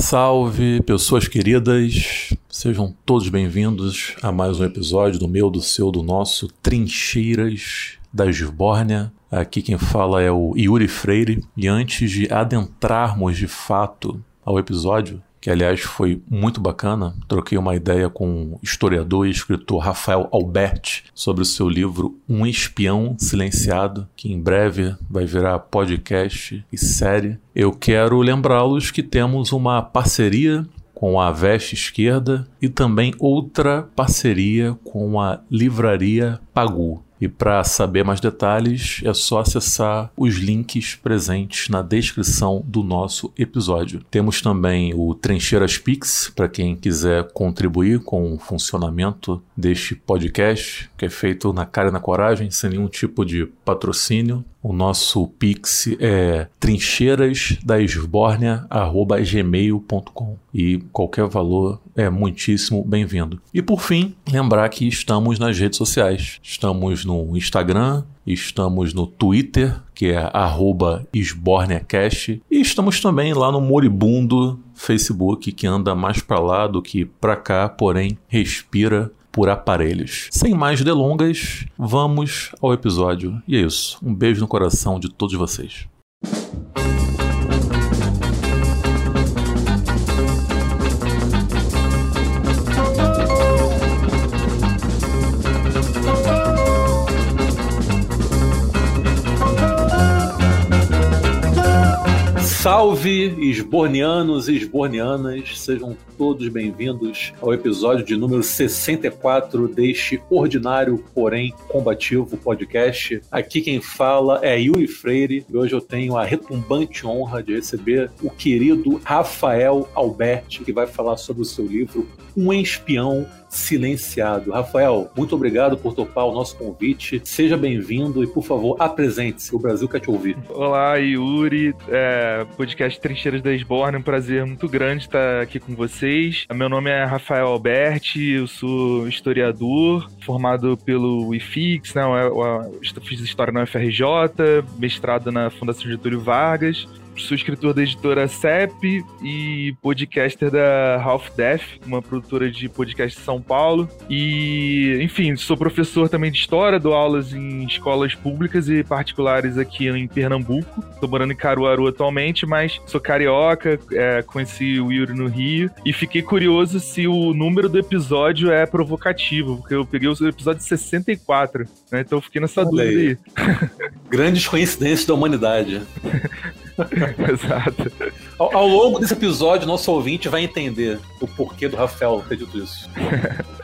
Salve, pessoas queridas! Sejam todos bem-vindos a mais um episódio do meu, do seu, do nosso Trincheiras da Esbórnia. Aqui quem fala é o Yuri Freire. E antes de adentrarmos de fato ao episódio, que aliás foi muito bacana. Troquei uma ideia com o historiador e escritor Rafael Alberti sobre o seu livro Um Espião Silenciado, que em breve vai virar podcast e série. Eu quero lembrá-los que temos uma parceria com a Veste Esquerda e também outra parceria com a Livraria Pagu. E para saber mais detalhes, é só acessar os links presentes na descrição do nosso episódio. Temos também o Trincheiras Pix, para quem quiser contribuir com o funcionamento deste podcast, que é feito na cara e na coragem, sem nenhum tipo de patrocínio. O nosso Pix é trincheirasdaesbórnia.gmail.com e qualquer valor é muitíssimo bem-vindo. E por fim, lembrar que estamos nas redes sociais. Estamos no Instagram, estamos no Twitter, que é esborneacast, e estamos também lá no moribundo Facebook, que anda mais para lá do que para cá, porém respira por aparelhos. Sem mais delongas, vamos ao episódio. E é isso. Um beijo no coração de todos vocês. Salve, esbornianos e esbornianas, sejam todos bem-vindos ao episódio de número 64 deste ordinário, porém combativo podcast. Aqui quem fala é Yuri Freire e hoje eu tenho a retumbante honra de receber o querido Rafael Alberti, que vai falar sobre o seu livro Um Espião silenciado. Rafael, muito obrigado por topar o nosso convite. Seja bem-vindo e, por favor, apresente-se. O Brasil quer te ouvir. Olá, Yuri. É, podcast Trincheiras da Esborne. Um prazer muito grande estar aqui com vocês. Meu nome é Rafael Alberti, eu sou historiador, formado pelo IFIX, né? Eu, eu, eu fiz história na UFRJ, mestrado na Fundação Getúlio Vargas sou escritor da editora CEP e podcaster da Half Death, uma produtora de podcast de São Paulo. E, enfim, sou professor também de história, dou aulas em escolas públicas e particulares aqui em Pernambuco. Estou morando em Caruaru atualmente, mas sou carioca, é, conheci o Yuri no Rio e fiquei curioso se o número do episódio é provocativo, porque eu peguei o episódio 64, né? Então eu fiquei nessa Olha dúvida aí. aí. Grandes coincidências da humanidade. Exato. Ao, ao, longo desse episódio, nosso ouvinte vai entender o porquê do Rafael ter dito isso.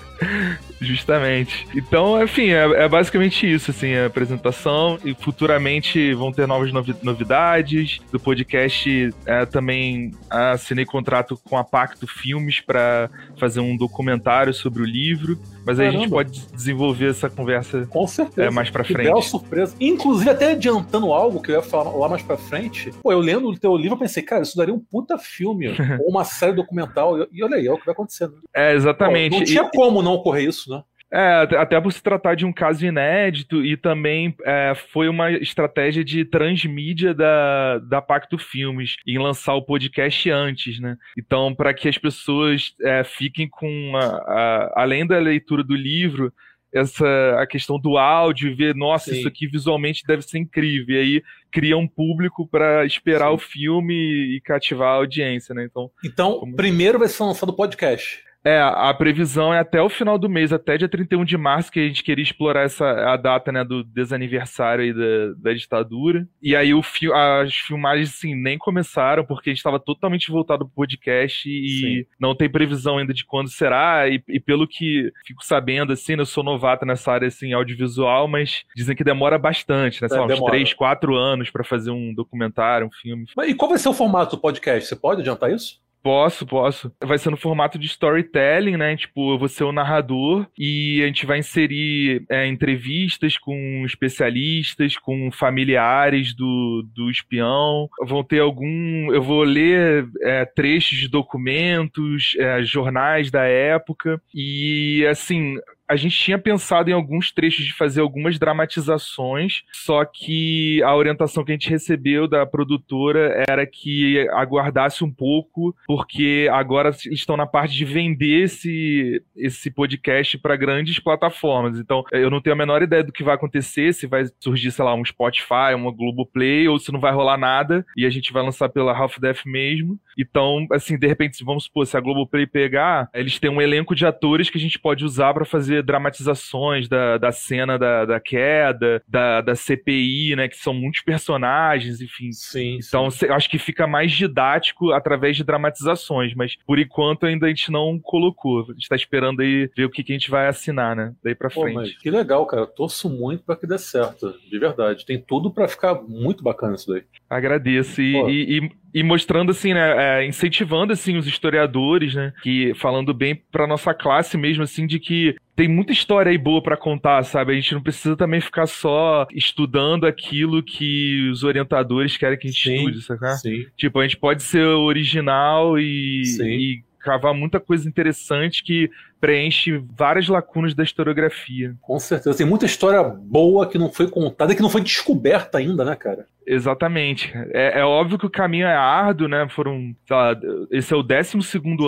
Justamente. Então, enfim, é, é, basicamente isso, assim, a apresentação. E futuramente vão ter novas novi novidades. Do podcast é, também assinei contrato com a Pacto Filmes para fazer um documentário sobre o livro. Mas aí a gente pode desenvolver essa conversa com certeza. É, mais pra frente. Bela surpresa. Inclusive, até adiantando algo que eu ia falar lá mais pra frente. Pô, eu lendo o teu livro, eu pensei, cara, isso daria um puta filme. ou uma série documental. E olha aí, é o que vai acontecendo. É, exatamente. Pô, não tinha e... como não ocorrer isso, né? É, até por se tratar de um caso inédito e também é, foi uma estratégia de transmídia da, da Pacto Filmes em lançar o podcast antes, né? Então, para que as pessoas é, fiquem com, a, a, além da leitura do livro, essa a questão do áudio, ver, nossa, Sim. isso aqui visualmente deve ser incrível. E aí cria um público para esperar Sim. o filme e cativar a audiência, né? Então, então como... primeiro vai ser lançado o podcast. É, a previsão é até o final do mês, até dia 31 de março, que a gente queria explorar essa a data, né, do desaniversário aí da, da ditadura. E aí o fi, as filmagens, assim, nem começaram, porque a gente estava totalmente voltado pro podcast e Sim. não tem previsão ainda de quando será. E, e, pelo que fico sabendo, assim, né, eu sou novato nessa área, assim, audiovisual, mas dizem que demora bastante, né? É, lá, uns 3, 4 anos para fazer um documentário, um filme. Mas e qual vai ser o formato do podcast? Você pode adiantar isso? Posso, posso. Vai ser no formato de storytelling, né? Tipo, eu vou ser o narrador e a gente vai inserir é, entrevistas com especialistas, com familiares do, do espião. Vão ter algum. Eu vou ler é, trechos de documentos, é, jornais da época. E, assim, a gente tinha pensado em alguns trechos de fazer algumas dramatizações, só que a orientação que a gente recebeu da produtora era que aguardasse um pouco, porque agora estão na parte de vender esse, esse podcast para grandes plataformas. Então, eu não tenho a menor ideia do que vai acontecer, se vai surgir, sei lá, um Spotify, uma Globoplay, ou se não vai rolar nada e a gente vai lançar pela Half Death mesmo. Então, assim, de repente, vamos supor, se a Globoplay pegar, eles têm um elenco de atores que a gente pode usar para fazer dramatizações da, da cena da, da queda, da, da CPI, né? Que são muitos personagens, enfim. Sim. Então, sim. acho que fica mais didático através de dramatizações, mas por enquanto ainda a gente não colocou. A gente tá esperando aí ver o que, que a gente vai assinar, né? Daí pra Pô, frente. que legal, cara. Torço muito para que dê certo, de verdade. Tem tudo para ficar muito bacana isso daí. Agradeço. E, e, e, e, mostrando, assim, né? É, incentivando, assim, os historiadores, né? Que falando bem pra nossa classe mesmo, assim, de que tem muita história aí boa para contar, sabe? A gente não precisa também ficar só estudando aquilo que os orientadores querem que a gente sim, estude, sabe? Sim. Tipo, a gente pode ser original e, e cavar muita coisa interessante que preenche várias lacunas da historiografia. Com certeza. Tem muita história boa que não foi contada, que não foi descoberta ainda, né, cara? Exatamente. É, é óbvio que o caminho é árduo, né? Foram, lá, esse é o 12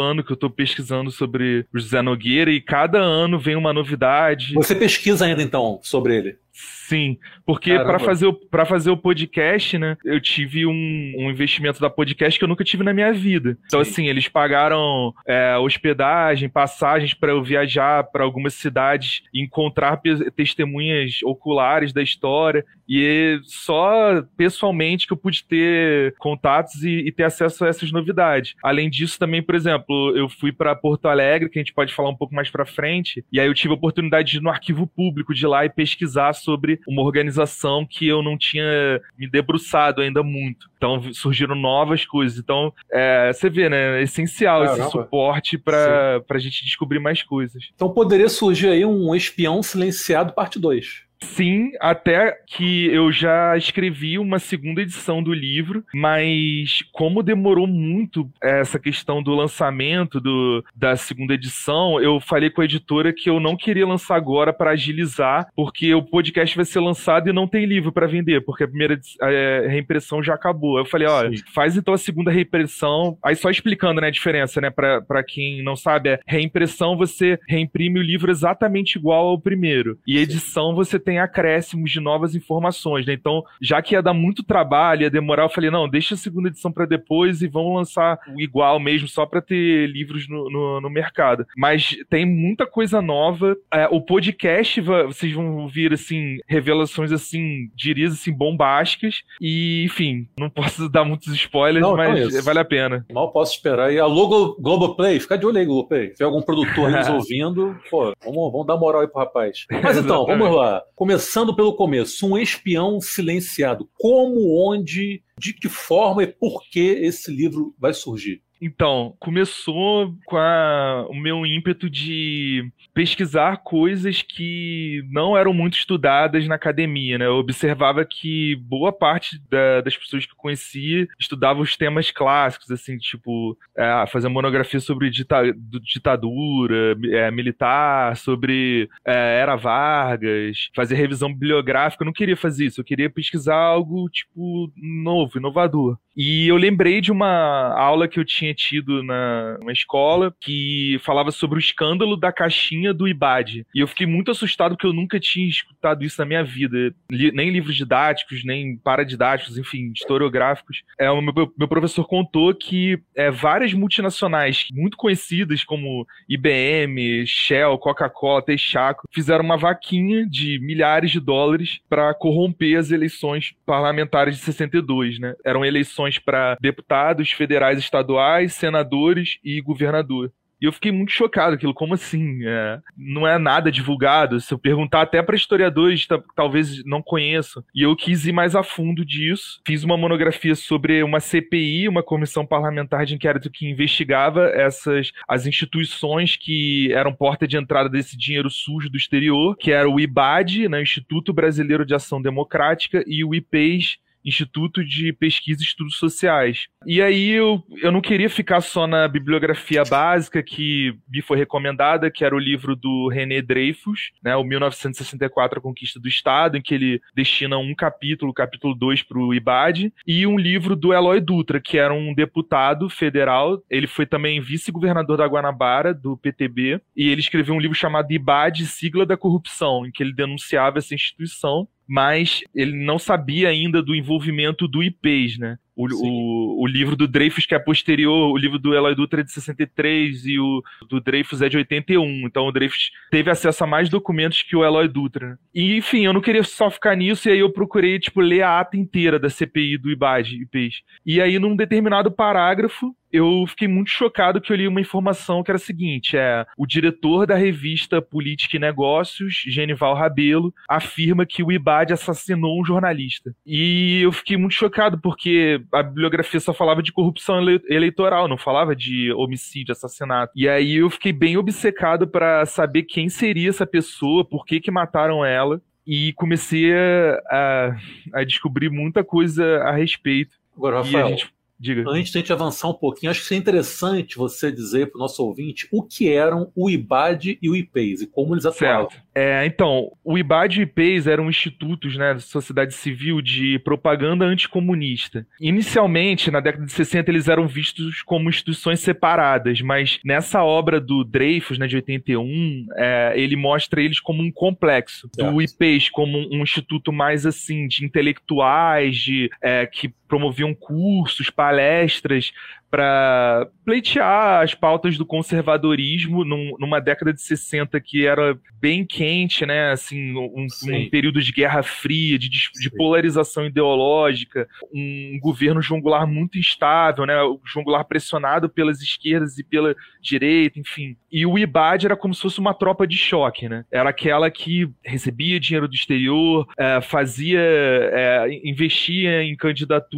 ano que eu tô pesquisando sobre o José Nogueira e cada ano vem uma novidade. Você pesquisa ainda então sobre ele? Sim, porque para fazer, pra fazer o podcast, né, eu tive um, um, investimento da podcast que eu nunca tive na minha vida. Então, Sim. assim, eles pagaram é, hospedagem, passagens para eu viajar para algumas cidades e encontrar testemunhas oculares da história. E só pessoalmente que eu pude ter contatos e, e ter acesso a essas novidades. Além disso, também, por exemplo, eu fui para Porto Alegre, que a gente pode falar um pouco mais para frente, e aí eu tive a oportunidade de ir no arquivo público de lá e pesquisar sobre uma organização que eu não tinha me debruçado ainda muito. Então surgiram novas coisas. Então, é, você vê, né? É essencial Caramba. esse suporte para a gente descobrir mais coisas. Então poderia surgir aí um espião silenciado parte 2. Sim, até que eu já escrevi uma segunda edição do livro, mas como demorou muito essa questão do lançamento do, da segunda edição, eu falei com a editora que eu não queria lançar agora para agilizar, porque o podcast vai ser lançado e não tem livro para vender, porque a primeira a reimpressão já acabou. Eu falei, olha, faz então a segunda reimpressão, aí só explicando né, a diferença, né, para quem não sabe, é reimpressão você reimprime o livro exatamente igual ao primeiro, e edição Sim. você tem acréscimos de novas informações, né? Então, já que ia dar muito trabalho, ia demorar, eu falei, não, deixa a segunda edição para depois e vamos lançar o igual mesmo, só para ter livros no, no, no, mercado. Mas tem muita coisa nova. É, o podcast, vocês vão ouvir, assim, revelações, assim, diria assim, bombásticas. E, enfim, não posso dar muitos spoilers, não, mas então é vale a pena. Mal posso esperar. E a logo Globoplay, fica de olho aí, Globoplay. Se tem algum produtor nos ouvindo, pô, vamos, vamos dar moral aí pro rapaz. Mas então, vamos lá. Começando pelo começo, um espião silenciado. Como, onde, de que forma e por que esse livro vai surgir? Então, começou com a, o meu ímpeto de pesquisar coisas que não eram muito estudadas na academia, né? Eu observava que boa parte da, das pessoas que eu conhecia estudavam os temas clássicos, assim, tipo, é, fazer monografia sobre dita, ditadura é, militar, sobre é, Era Vargas, fazer revisão bibliográfica. Eu não queria fazer isso, eu queria pesquisar algo, tipo, novo, inovador. E eu lembrei de uma aula que eu tinha tido na uma escola que falava sobre o escândalo da caixinha do IBAD. E eu fiquei muito assustado porque eu nunca tinha escutado isso na minha vida. Nem livros didáticos, nem paradidáticos, enfim, historiográficos. É, o meu, meu professor contou que é, várias multinacionais muito conhecidas, como IBM, Shell, Coca-Cola, Texaco, fizeram uma vaquinha de milhares de dólares para corromper as eleições parlamentares de 62, né? Eram eleições para deputados federais estaduais, senadores e governador. E eu fiquei muito chocado aquilo, como assim? É, não é nada divulgado. Se eu perguntar até para historiadores, talvez não conheçam. E eu quis ir mais a fundo disso. Fiz uma monografia sobre uma CPI, uma comissão parlamentar de inquérito que investigava essas as instituições que eram porta de entrada desse dinheiro sujo do exterior, que era o IBAD, né, Instituto Brasileiro de Ação Democrática, e o IPES, Instituto de Pesquisa e Estudos Sociais. E aí eu, eu não queria ficar só na bibliografia básica que me foi recomendada, que era o livro do René Dreyfus, né, o 1964 A Conquista do Estado, em que ele destina um capítulo, capítulo 2, para o IBAD, e um livro do Eloy Dutra, que era um deputado federal, ele foi também vice-governador da Guanabara, do PTB, e ele escreveu um livro chamado IBAD, Sigla da Corrupção, em que ele denunciava essa instituição mas ele não sabia ainda do envolvimento do IPs, né? O, o, o, livro do Dreyfus, que é posterior, o livro do Eloy Dutra é de 63 e o do Dreyfus é de 81. Então o Dreyfus teve acesso a mais documentos que o Eloy Dutra. Né? E, enfim, eu não queria só ficar nisso, e aí eu procurei, tipo, ler a ata inteira da CPI do IBAD, IPs. E aí, num determinado parágrafo, eu fiquei muito chocado que eu li uma informação que era a seguinte: é o diretor da revista Política e Negócios, Genival Rabelo, afirma que o IBAD assassinou um jornalista. E eu fiquei muito chocado porque a bibliografia só falava de corrupção eleitoral, não falava de homicídio, assassinato. E aí eu fiquei bem obcecado para saber quem seria essa pessoa, por que que mataram ela. E comecei a, a descobrir muita coisa a respeito. Agora, Rafael, gente Diga. Antes de a gente avançar um pouquinho, acho que seria interessante você dizer para o nosso ouvinte o que eram o IBAD e o IPES e como eles atuavam. Certo. É, então, o IBAD e o IPES eram institutos né, da sociedade civil de propaganda anticomunista. Inicialmente, na década de 60, eles eram vistos como instituições separadas, mas nessa obra do Dreyfus, né, de 81, é, ele mostra eles como um complexo. Certo. O IPES como um, um, instituto mais assim, de intelectuais, de é, que promoviam cursos, palestras para pleitear as pautas do conservadorismo num, numa década de 60 que era bem quente, né? Assim, um, um período de guerra fria, de, de, polarização ideológica, um governo João Goulart muito instável, né? O João Goulart pressionado pelas esquerdas e pela direita, enfim. E o IBAD era como se fosse uma tropa de choque, né? Era aquela que recebia dinheiro do exterior, é, fazia, é, investia em candidaturas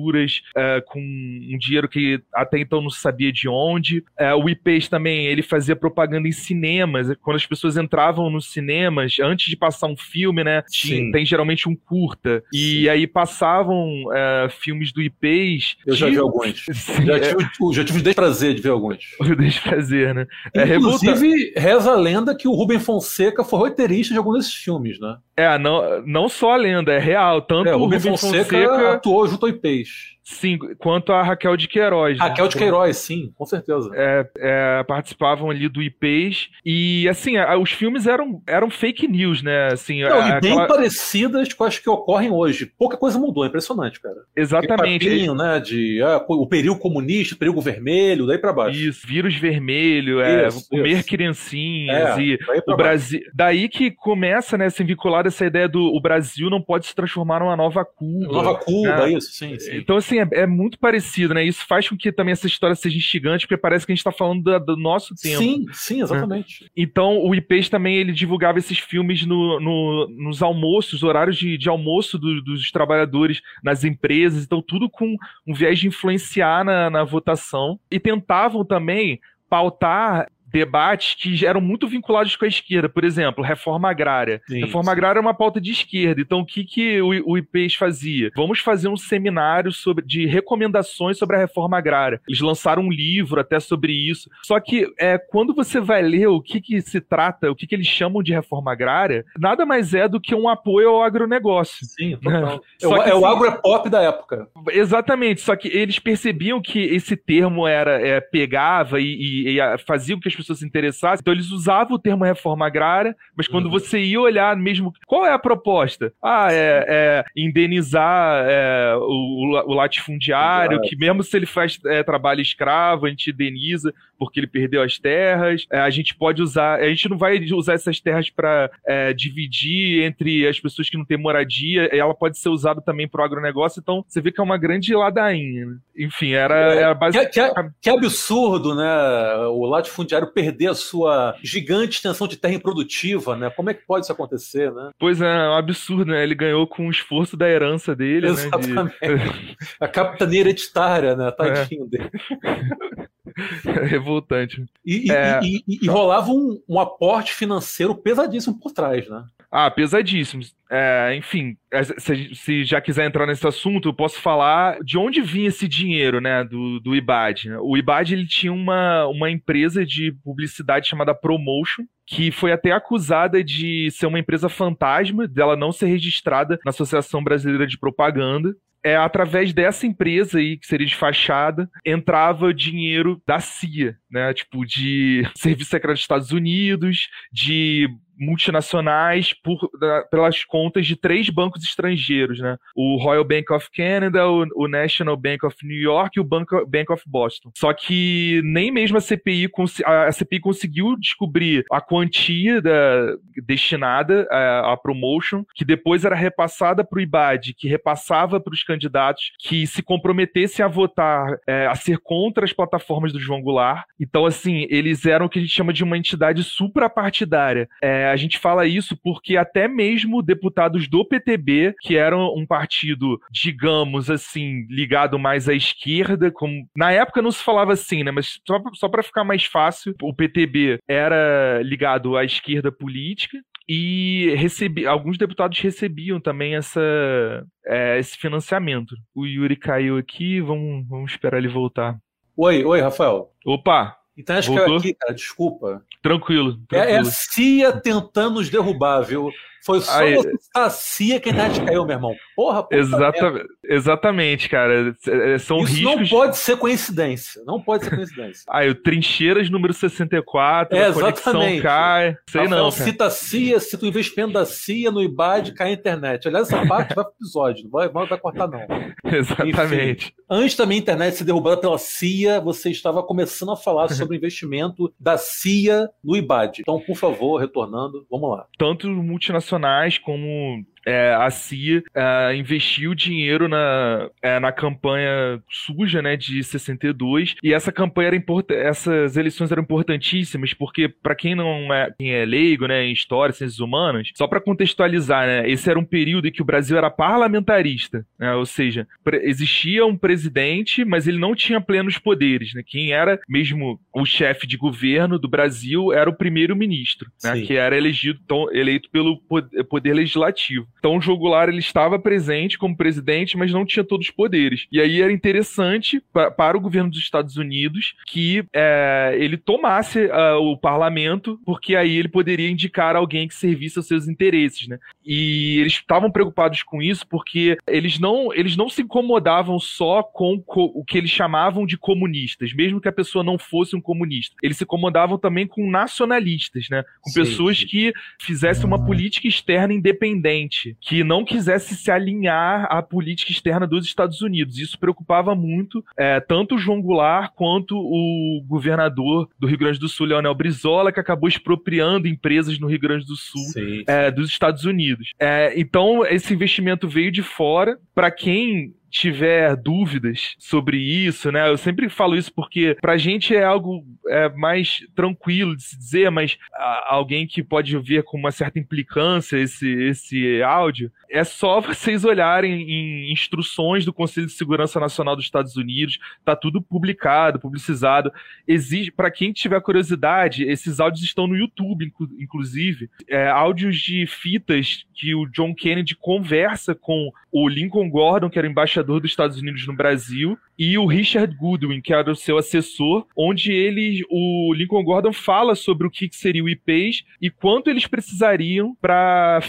é, com um dinheiro que até então não sabia de onde. É, o IPES também, ele fazia propaganda em cinemas. Quando as pessoas entravam nos cinemas, antes de passar um filme, né? Tinha, tem geralmente um curta. E Sim. aí passavam é, filmes do IPES. Eu de... já vi alguns. Sim, já, tive, é... já tive o desprazer de ver alguns. O desprazer, né? É, Inclusive, reza a lenda que o Rubem Fonseca foi roteirista de alguns desses filmes, né? É, não, não só a lenda, é real. Tanto é, o Rubem Fonseca, Fonseca atuou junto ao IPES. Sim, quanto a Raquel de Queiroz. Né? Raquel de Queiroz, sim, com certeza. É, é, participavam ali do IPs. E, assim, os filmes eram, eram fake news, né? Assim, Não, e bem parecidas com as que ocorrem hoje. Pouca coisa mudou, é impressionante, cara. Exatamente. Papinho, né, de ah, o período comunista, o período vermelho, daí pra baixo. Isso, vírus vermelho, é, isso, comer isso. criancinhas é, e o Brasil. Daí que começa, né, se vincular essa ideia do o Brasil não pode se transformar numa nova Cuba. Nova Cuba, né? isso, sim, sim. Então, assim, é, é, muito parecido, né? Isso faz com que também essa história seja instigante, porque parece que a gente está falando do, do, nosso tempo. Sim, sim, né? exatamente. Né? Então, o IPES também ele divulgava esses filmes no, no nos almoços, horários de, de almoço do, dos trabalhadores nas empresas, então tudo com um viés de influenciar na, na votação. E tentavam também pautar debates que eram muito vinculados com a esquerda. Por exemplo, reforma agrária. Sim, reforma sim. agrária é uma pauta de esquerda. Então, o que, que o, o IPES fazia? Vamos fazer um seminário sobre, de recomendações sobre a reforma agrária. Eles lançaram um livro até sobre isso. Só que é, quando você vai ler o que, que se trata, o que, que eles chamam de reforma agrária, nada mais é do que um apoio ao agronegócio. Sim, total. é, o, é o assim, agropop da época. Exatamente. Só que eles percebiam que esse termo era é, pegava e, e, e fazia com que as pessoas se interessassem. Então eles usavam o termo reforma agrária, mas quando uhum. você ia olhar mesmo, qual é a proposta? Ah, é, é indenizar é, o, o, latifundiário, que mesmo se ele faz é, trabalho escravo, a gente indeniza porque ele perdeu as terras. É, a gente pode usar, a gente não vai usar essas terras para é, dividir entre as pessoas que não têm moradia, ela pode ser usada também para o agronegócio, então você vê que é uma grande ladainha. Enfim, era, era basicamente. Que, que, que, absurdo, né? O latifundiário perder a sua gigante extensão de terra improdutiva, né? Como é que pode isso acontecer, né? Pois é, é um absurdo, né? Ele ganhou com o esforço da herança dele, Exatamente. né? De... a capitania hereditária, né? Tadinho é. dele. Revoltante. E, é... e, e, e rolava um, um, aporte financeiro pesadíssimo por trás, né? Ah, pesadíssimos. É, enfim, é, se, se, já quiser entrar nesse assunto, eu posso falar de onde vinha esse dinheiro, né, do, do IBAD. Né? O IBAD ele tinha uma, uma empresa de publicidade chamada Promotion, que foi até acusada de ser uma empresa fantasma, dela não ser registrada na Associação Brasileira de Propaganda é, através dessa empresa aí, que seria de fachada, entrava dinheiro da CIA, né? Tipo, de Serviço Secreto dos Estados Unidos, de multinacionais por, da, pelas contas de três bancos estrangeiros, né? O Royal Bank of Canada, o, o National Bank of New York e o Bank, Bank of Boston. Só que nem mesmo a CPI, a CPI conseguiu descobrir a quantia da, destinada à, à promotion, que depois era repassada para o IBAD, que repassava para os candidatos que se comprometessem a votar, é, a ser contra as plataformas do João Goulart. Então, assim, eles eram o que a gente chama de uma entidade suprapartidária. É, a gente fala isso porque até mesmo deputados do PTB, que eram um partido, digamos assim, ligado mais à esquerda, como na época não se falava assim, né? Mas só, só para ficar mais fácil, o PTB era ligado à esquerda política e recebi, alguns deputados recebiam também essa, é, esse financiamento. O Yuri caiu aqui, vamos, vamos esperar ele voltar. Oi, oi, Rafael. Opa! Então acho Voltou? que aqui, cara, desculpa. Tranquilo. tranquilo. É, é a CIA tentando nos derrubar, viu? Foi só Aí, a CIA que a internet caiu, meu irmão. Porra, porra Exata, Exatamente, cara. É, são Isso riscos. não pode ser coincidência. Não pode ser coincidência. Aí, o Trincheiras número 64, é, a conexão cai. Sei Rafael, não. Cara. Cita a CIA, cita o investimento da CIA no IBAD, cai a internet. Aliás, essa parte vai pro episódio. Não vai, vai cortar, não. Exatamente. Enfim, antes da minha internet ser derrubada pela CIA, você estava começando a falar sobre o investimento da CIA no IBAD. Então, por favor, retornando, vamos lá. Tanto multinacionais como é, a CIA é, investiu dinheiro na, é, na campanha suja né, de 62 e essa campanha era importante, essas eleições eram importantíssimas porque para quem não é, quem é leigo né, em história, ciências humanas, só para contextualizar, né, esse era um período em que o Brasil era parlamentarista, né, ou seja, existia um presidente, mas ele não tinha plenos poderes. Né, quem era mesmo o chefe de governo do Brasil era o primeiro-ministro, né, que era elegido, eleito pelo poder legislativo. Então o Jogular ele estava presente como presidente, mas não tinha todos os poderes. E aí era interessante pra, para o governo dos Estados Unidos que é, ele tomasse uh, o parlamento, porque aí ele poderia indicar alguém que servisse aos seus interesses, né? E eles estavam preocupados com isso porque eles não, eles não se incomodavam só com co o que eles chamavam de comunistas, mesmo que a pessoa não fosse um comunista. Eles se incomodavam também com nacionalistas, né? Com sim, pessoas sim. que fizessem uma política externa independente que não quisesse se alinhar à política externa dos Estados Unidos. Isso preocupava muito é, tanto o João Goulart quanto o governador do Rio Grande do Sul, Leonel Brizola, que acabou expropriando empresas no Rio Grande do Sul é, dos Estados Unidos. É, então, esse investimento veio de fora. Para quem tiver dúvidas sobre isso, né? Eu sempre falo isso porque pra gente é algo é, mais tranquilo de se dizer, mas a, alguém que pode ver com uma certa implicância esse, esse áudio, é só vocês olharem em instruções do Conselho de Segurança Nacional dos Estados Unidos, tá tudo publicado, publicizado. Existe, para quem tiver curiosidade, esses áudios estão no YouTube, inclusive, é, áudios de fitas que o John Kennedy conversa com o Lincoln Gordon, que era embaixador embaixador dos Estados Unidos no Brasil, e o Richard Goodwin, que era o seu assessor, onde ele, o Lincoln Gordon fala sobre o que seria o IPES e quanto eles precisariam para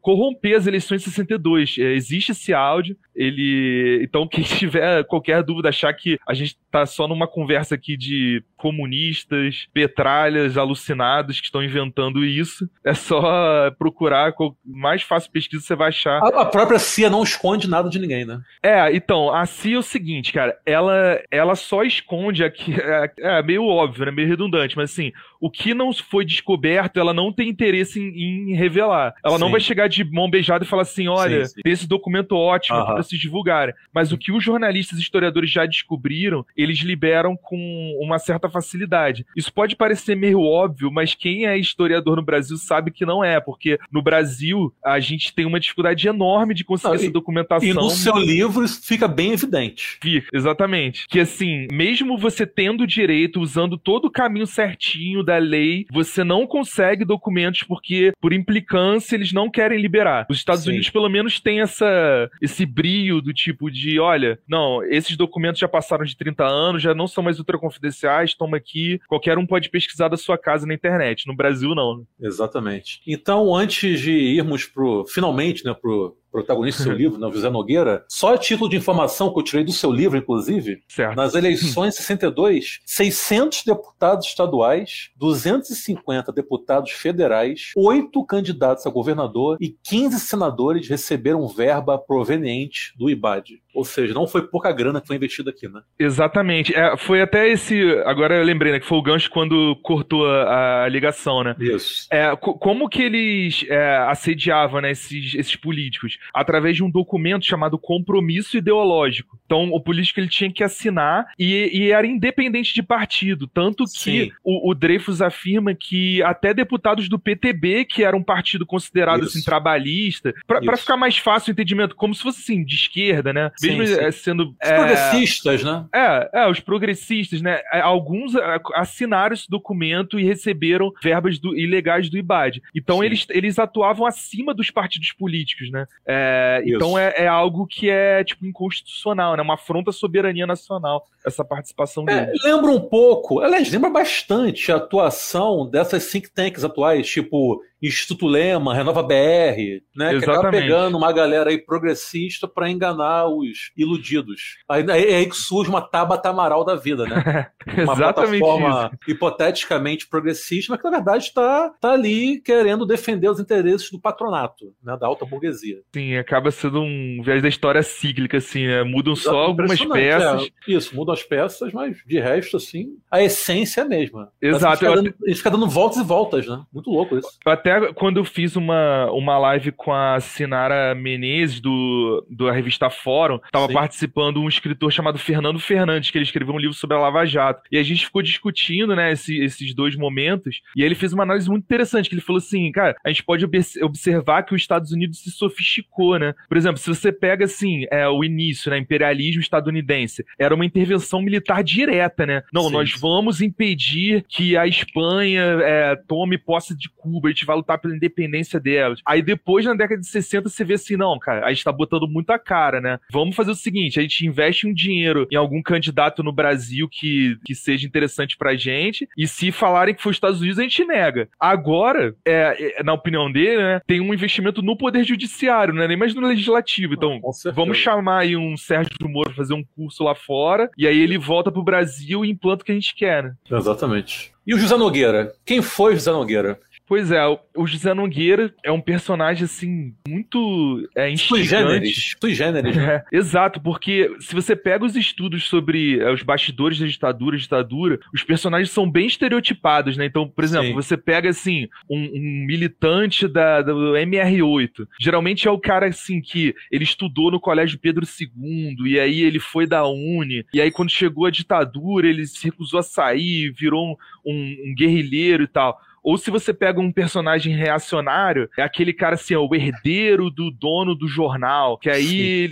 corromper as eleições de 62. É, existe esse áudio, ele, então quem tiver qualquer dúvida achar que a gente tá só numa conversa aqui de comunistas, petralhas alucinados que estão inventando isso, é só procurar mais fácil pesquisa você vai achar. A, a própria CIA não esconde nada de ninguém, né? É, então, a CIA é o seguinte, cara, ela, ela só esconde aqui, é, é meio óbvio, né, meio redundante, mas assim, o que não foi descoberto, ela não tem interesse em, em revelar. Ela sim. não vai chegar de mão beijada e falar assim, olha, sim, sim. esse documento ótimo uhum. para se divulgar. Mas o que os jornalistas e historiadores já descobriram, eles liberam com uma certa facilidade. Isso pode parecer meio óbvio, mas quem é historiador no Brasil sabe que não é, porque no Brasil a gente tem uma dificuldade enorme de conseguir não, essa documentação. E no seu livro isso fica bem evidente. Fica, Exatamente. Que assim, mesmo você tendo direito, usando todo o caminho certinho da lei, você não consegue documentos porque, por implicância, eles não querem liberar. Os Estados Sim. Unidos, pelo menos, têm essa, esse brio do tipo de: olha, não, esses documentos já passaram de 30 anos, já não são mais ultraconfidenciais, toma aqui. Qualquer um pode pesquisar da sua casa na internet. No Brasil, não. Né? Exatamente. Então, antes de irmos pro. finalmente, né, pro protagonista do seu livro, né, José Nogueira, só a título de informação que eu tirei do seu livro, inclusive, certo. nas eleições de 62, 600 deputados estaduais, 250 deputados federais, oito candidatos a governador e 15 senadores receberam verba proveniente do IBAD. Ou seja, não foi pouca grana que foi investida aqui, né? Exatamente. É, foi até esse. Agora eu lembrei, né? Que foi o gancho quando cortou a, a ligação, né? Isso. É, como que eles é, assediavam né, esses, esses políticos? através de um documento chamado compromisso ideológico. Então, o político ele tinha que assinar e, e era independente de partido. Tanto que o, o, Dreyfus afirma que até deputados do PTB, que era um partido considerado assim, trabalhista, para ficar mais fácil o entendimento, como se fosse assim, de esquerda, né? Sim, Mesmo sim. Eh, sendo. Os é, progressistas, né? É, é, os progressistas, né? É, alguns é, assinaram esse documento e receberam verbas do, ilegais do IBAD. Então, eles, eles atuavam acima dos partidos políticos, né? É, é, então é, é, algo que é tipo inconstitucional, né? Uma afronta à soberania nacional, essa participação é, lembra um pouco, aliás, lembra bastante a atuação dessas think tanks atuais, tipo Instituto Lema, Renova BR, né? Exatamente. Que acaba pegando uma galera aí progressista para enganar os iludidos. Aí é aí que surge uma Tabata Amaral da vida, né? uma Exatamente plataforma isso. hipoteticamente progressista, mas que na verdade está tá ali querendo defender os interesses do patronato, né? Da alta burguesia. Sim, acaba sendo um viés da história cíclica, assim, né? Mudam Exato, só algumas peças. É, isso, mudam as peças, mas de resto, assim, a essência é a mesma. Exato. A gente, fica dando, fica dando voltas e voltas, né? Muito louco isso. Eu até quando eu fiz uma, uma live com a Sinara Menezes, do, do revista Fórum, tava Sim. participando um escritor chamado Fernando Fernandes, que ele escreveu um livro sobre a Lava Jato. E a gente ficou discutindo, né, esse, esses dois momentos, e ele fez uma análise muito interessante, que ele falou assim, cara, a gente pode observar que os Estados Unidos se sofisticou, né? Por exemplo, se você pega, assim, é, o início, né, imperialismo estadunidense, era uma intervenção militar direta, né? Não, Sim. nós vamos impedir que a Espanha é, tome posse de Cuba, a gente vai lutar pela independência delas. Aí depois, na década de 60, você vê assim, não, cara, a gente tá botando muita cara, né? Vamos fazer o seguinte, a gente investe um dinheiro em algum candidato no Brasil que, que seja interessante pra gente, e se falarem que foi os Estados Unidos, a gente nega. Agora, é, é, na opinião dele, né, tem um investimento no poder judiciário, né, nem mais no legislativo. Então, vamos chamar aí um Sérgio Moro pra fazer um curso lá fora, e aí ele volta pro Brasil e implanta o que a gente quer, né? Exatamente. E o José Nogueira? Quem foi o José Nogueira? Pois é, o José Nogueira é um personagem, assim, muito é, instigante. Sui generis, né? É, exato, porque se você pega os estudos sobre é, os bastidores da ditadura, ditadura, os personagens são bem estereotipados, né? Então, por exemplo, Sim. você pega, assim, um, um militante da, do MR8. Geralmente é o cara, assim, que ele estudou no Colégio Pedro II, e aí ele foi da Uni, e aí quando chegou a ditadura, ele se recusou a sair, virou um, um, um guerrilheiro e tal. Ou se você pega um personagem reacionário, é aquele cara assim, é o herdeiro do dono do jornal, que aí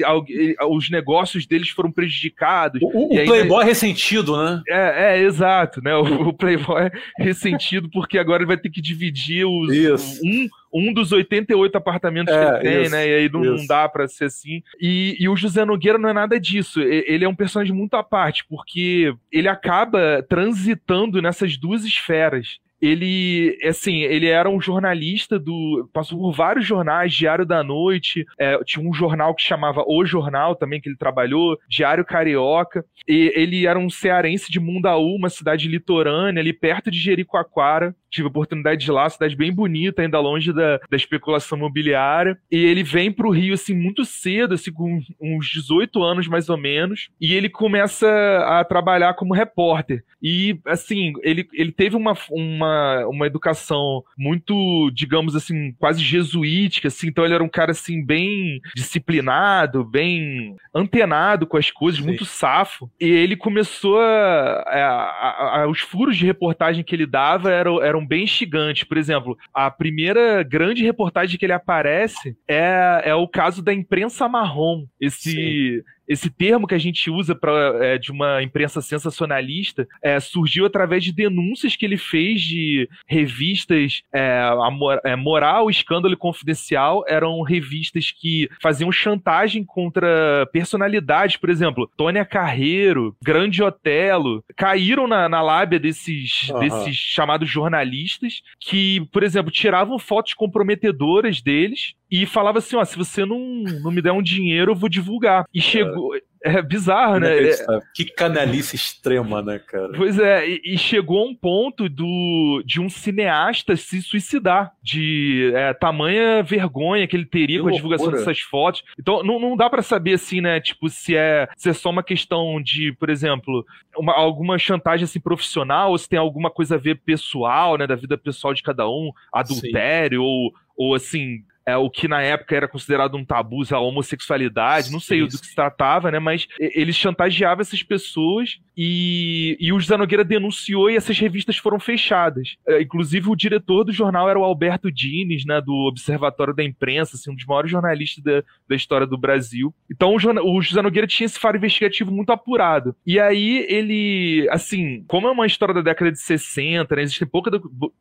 os negócios deles foram prejudicados. O, o aí, playboy né, ressentido, né? É, é exato, né? O, o, playboy ressentido porque agora ele vai ter que dividir os, um um dos 88 apartamentos é, que ele tem, isso, né? E aí não, não dá para ser assim. E, e, o José Nogueira não é nada disso. Ele é um personagem muito à parte, porque ele acaba transitando nessas duas esferas ele, assim, ele era um jornalista do. Passou por vários jornais, Diário da Noite, é, tinha um jornal que chamava O Jornal também, que ele trabalhou, Diário Carioca. E ele era um cearense de Mundaú, uma cidade litorânea, ali perto de Jericoacoara. Tive a oportunidade de ir lá, cidade bem bonita, ainda longe da, da especulação imobiliária. E ele vem pro Rio, assim, muito cedo, assim, com uns 18 anos mais ou menos. E ele começa a trabalhar como repórter. E, assim, ele, ele teve uma, uma uma, educação muito, digamos assim, quase jesuítica, assim, então ele era um cara, assim, bem disciplinado, bem antenado com as coisas, Sim. muito safo, e ele começou a, a, a, os furos de reportagem que ele dava eram, eram bem instigantes, por exemplo, a primeira grande reportagem que ele aparece é, é o caso da imprensa marrom, esse, esse termo que a gente usa para é, de uma imprensa sensacionalista é, surgiu através de denúncias que ele fez de revistas é, a, é, Moral, Escândalo e Confidencial eram revistas que faziam chantagem contra personalidades, por exemplo, Tônia Carreiro, Grande Otelo, caíram na, na lábia desses, uhum. desses chamados jornalistas que, por exemplo, tiravam fotos comprometedoras deles e falava assim: ó, se você não, não me der um dinheiro, eu vou divulgar. E chegou. É bizarro, né? É, que canalice extrema, né, cara? Pois é, e, e, chegou a um ponto do, de um cineasta se suicidar, de é, tamanha vergonha que ele teria que com a divulgação dessas fotos. Então, não, não dá para saber, assim, né, tipo, se é, se é só uma questão de, por exemplo, uma, alguma chantagem, assim, profissional, ou se tem alguma coisa a ver pessoal, né, da vida pessoal de cada um, adultério, ou, ou, assim, é, o que na época era considerado um tabu, a homossexualidade, não sei do que se tratava, né? Mas eles chantageavam essas pessoas e, e o José Nogueira denunciou e essas revistas foram fechadas. É, inclusive, o diretor do jornal era o Alberto Dines, né? Do Observatório da Imprensa, assim, um dos maiores jornalistas da, da história do Brasil. Então, o, o José Nogueira tinha esse faro investigativo muito apurado. E aí, ele, assim, como é uma história da década de 60, né? Existem pouca,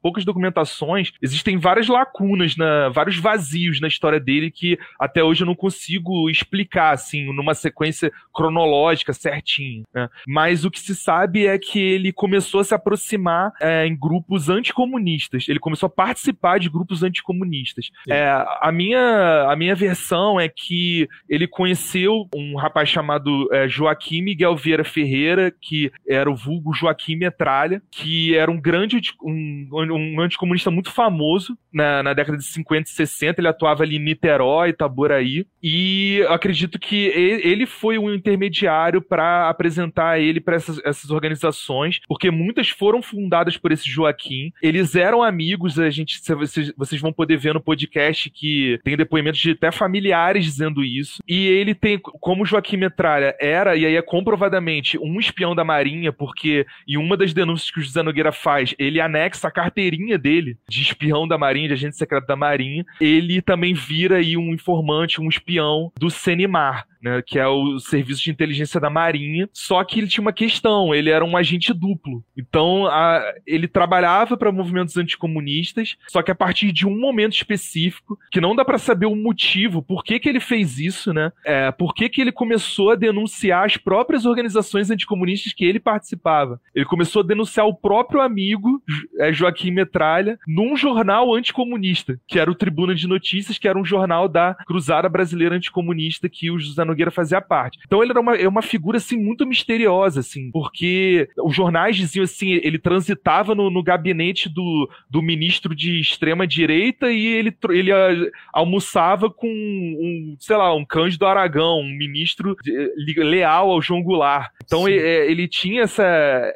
poucas documentações, existem várias lacunas, na, vários vazios vazios na história dele que até hoje eu não consigo explicar, assim, numa sequência cronológica certinho. Né? Mas o que se sabe é que ele começou a se aproximar é, em grupos anticomunistas. Ele começou a participar de grupos anticomunistas. É, a, minha, a minha versão é que ele conheceu um rapaz chamado é, Joaquim Miguel Vieira Ferreira, que era o vulgo Joaquim Metralha, que era um grande um, um anticomunista muito famoso na, na década de 50 e 60 ele atuava ali em Niterói, Itaboraí, e acredito que ele foi o intermediário para apresentar ele para essas, essas organizações, porque muitas foram fundadas por esse Joaquim. Eles eram amigos, a gente vocês, vocês vão poder ver no podcast que tem depoimentos de até familiares dizendo isso. E ele tem, como Joaquim Metralha era, e aí é comprovadamente, um espião da Marinha, porque em uma das denúncias que o José Nogueira faz, ele anexa a carteirinha dele de espião da Marinha, de agente secreto da Marinha. Ele também vira aí um informante, um espião do Senimar né, que é o serviço de inteligência da Marinha. Só que ele tinha uma questão, ele era um agente duplo. Então, a, ele trabalhava para movimentos anticomunistas, só que a partir de um momento específico, que não dá para saber o motivo, por que, que ele fez isso, né? É, por que, que ele começou a denunciar as próprias organizações anticomunistas que ele participava. Ele começou a denunciar o próprio amigo, é, Joaquim Metralha, num jornal anticomunista, que era o Tribuna de Notícias, que era um jornal da Cruzada Brasileira Anticomunista que o José Nogueira fazia parte. Então ele era uma, é uma figura, assim, muito misteriosa, assim, porque os jornais diziam, assim, ele transitava no, no gabinete do, do ministro de extrema-direita e ele, ele ah, almoçava com um, sei lá, um Cândido Aragão, um ministro de, leal ao João Goulart. Então ele, é, ele, tinha essa,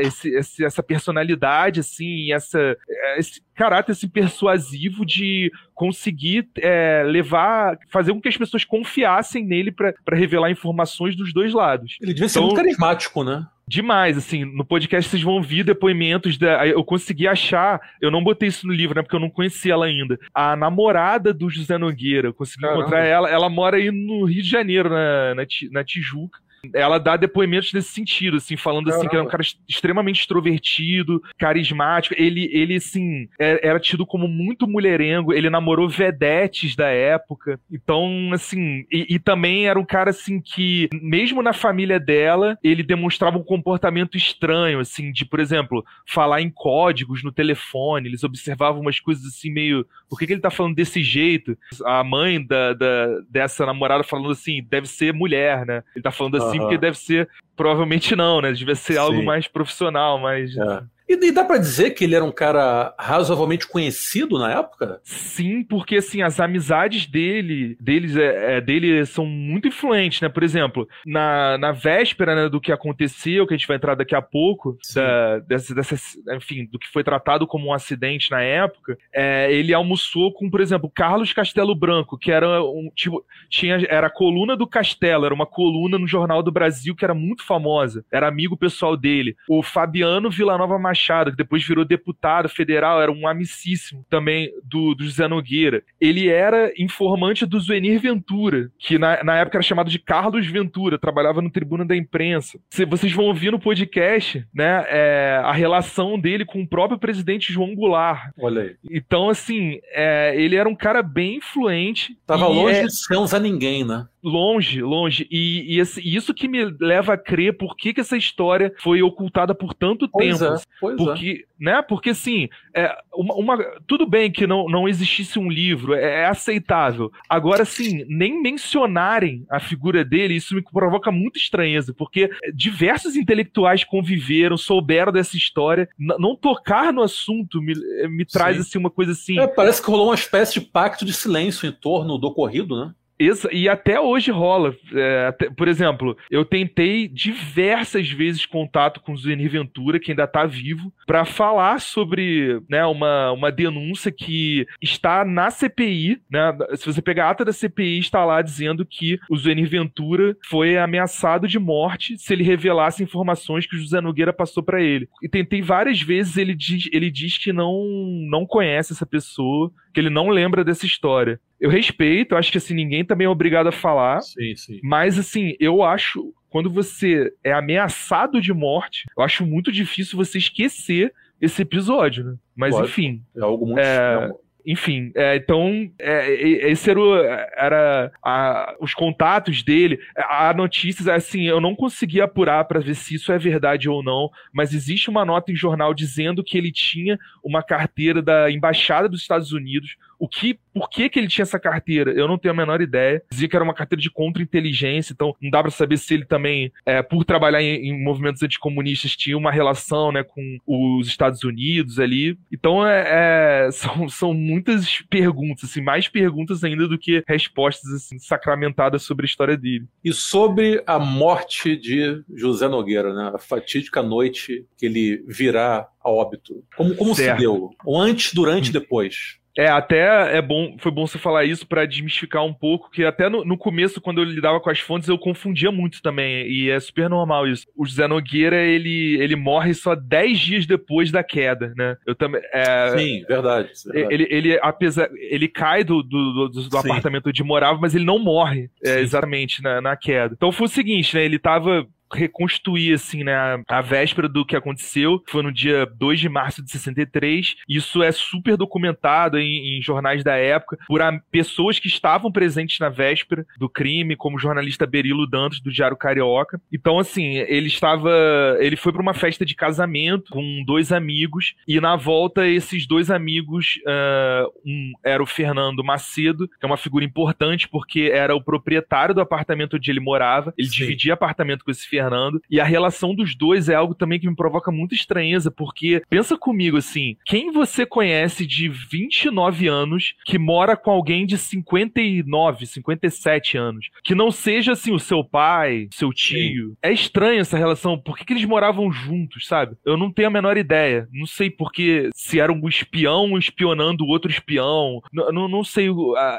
esse, essa personalidade, assim, essa, esse caráter assim, persuasivo de conseguir é, levar, fazer com que as pessoas confiassem nele para revelar informações dos dois lados. Ele devia ser então, muito carismático, né? Demais, assim, no podcast vocês vão ouvir depoimentos da. Eu consegui achar, eu não botei isso no livro, né? Porque eu não conhecia ela ainda. A namorada do José Nogueira, eu consegui Caramba. encontrar ela. Ela mora aí no Rio de Janeiro, na, na, na Tijuca ela dá depoimentos nesse sentido, assim, falando assim, que era um cara extremamente extrovertido, carismático. Ele, ele assim, é, era tido como muito mulherengo, ele namorou vedetes da época. Então, assim, e, e, também era um cara, assim, que, mesmo na família dela, ele demonstrava um comportamento estranho, assim, de, por exemplo, falar em códigos no telefone. Eles observavam umas coisas assim, meio. Por que, que ele tá falando desse jeito? A mãe da, da, dessa namorada falando assim, deve ser mulher, né? Ele tá falando assim assim, porque deve ser. Provavelmente não, né? Devia ser Sim. algo mais profissional, mais. É. E, e dá para dizer que ele era um cara razoavelmente conhecido na época? Sim, porque assim, as amizades dele, deles, é, é, dele são muito influentes, né? Por exemplo, na, na véspera né, do que aconteceu, que a gente vai entrar daqui a pouco, da, dessa, dessa, enfim, do que foi tratado como um acidente na época, é, ele almoçou com, por exemplo, Carlos Castelo Branco, que era um tipo, tinha, era a coluna do Castelo, era uma coluna no Jornal do Brasil que era muito famosa, era amigo pessoal dele. O Fabiano Villanova Machado Machado, que depois virou deputado federal, era um amicíssimo também do, do José Nogueira. Ele era informante do Zuenir Ventura, que na, na época era chamado de Carlos Ventura, trabalhava no Tribuna da Imprensa. Se, vocês vão ouvir no podcast, né, é, a relação dele com o próprio presidente João Goulart. Olha aí. Então, assim, é, ele era um cara bem influente. Tava longe é... de ser a ninguém, né? Longe, longe. E, e esse, isso que me leva a crer por que, que essa história foi ocultada por tanto pois tempo. É, pois porque, é. né? Porque assim, é, uma, uma, tudo bem que não, não existisse um livro, é, é, aceitável. Agora, assim, nem mencionarem a figura dele, isso me provoca muita estranheza, porque diversos intelectuais conviveram, souberam dessa história. não tocar no assunto me, me traz assim uma coisa assim. É, parece que rolou uma espécie de pacto de silêncio em torno do ocorrido, né? E até hoje rola. É, até, por exemplo, eu tentei diversas vezes contato com o Zenir Ventura, que ainda está vivo, para falar sobre né, uma, uma denúncia que está na CPI. Né, se você pegar a ata da CPI, está lá dizendo que o Zenir Ventura foi ameaçado de morte se ele revelasse informações que o José Nogueira passou para ele. E tentei várias vezes, ele diz, ele diz que não, não conhece essa pessoa, que ele não lembra dessa história. Eu respeito, acho que assim, ninguém também é obrigado a falar. Sim, sim. Mas assim, eu acho, quando você é ameaçado de morte, eu acho muito difícil você esquecer esse episódio, né? Mas enfim. É algo muito é... Enfim, é, então, é, esse era, o, era a, os contatos dele. A notícia, assim, eu não consegui apurar para ver se isso é verdade ou não, mas existe uma nota em jornal dizendo que ele tinha uma carteira da Embaixada dos Estados Unidos o que, por que, que ele tinha essa carteira? Eu não tenho a menor ideia. Dizia que era uma carteira de contra-inteligência, então não dá para saber se ele também, é, por trabalhar em, em, movimentos anticomunistas, tinha uma relação né, com os Estados Unidos ali. Então é, é, são, são muitas perguntas, assim, mais perguntas ainda do que respostas assim, sacramentadas sobre a história dele. E sobre a morte de José Nogueira, né? a fatídica noite que ele virá a óbito. Como, como se deu? O antes, durante e depois? É, até é bom, foi bom você falar isso para desmistificar um pouco, que até no, no, começo, quando eu lidava com as fontes, eu confundia muito também, e é super normal isso. O José Nogueira, ele, ele morre só 10 dias depois da queda, né? Eu também... É, Sim, verdade, verdade. Ele, ele, apesar, ele cai do, do, do, do apartamento onde morava, mas ele não morre, é, exatamente, na, na queda. Então foi o seguinte, né? Ele tava reconstruir, assim, né, a, véspera do que aconteceu, foi no dia 2 de março de 63. Isso é super documentado em, em jornais da época por a, pessoas que estavam presentes na véspera do crime, como o jornalista Berilo Dantas, do Diário Carioca. Então, assim, ele estava. Ele foi para uma festa de casamento com dois amigos, e na volta, esses dois amigos, uh, um era o Fernando Macedo, que é uma figura importante porque era o proprietário do apartamento onde ele morava, ele Sim. dividia apartamento com esse Fernando. E a relação dos dois é algo também que me provoca muita estranheza, porque pensa comigo assim: quem você conhece de 29 anos que mora com alguém de 59, 57 anos? Que não seja assim o seu pai, seu tio. Sim. É estranha essa relação. Por que, que eles moravam juntos, sabe? Eu não tenho a menor ideia. Não sei porque se era um espião espionando o outro espião. Não, não, não sei.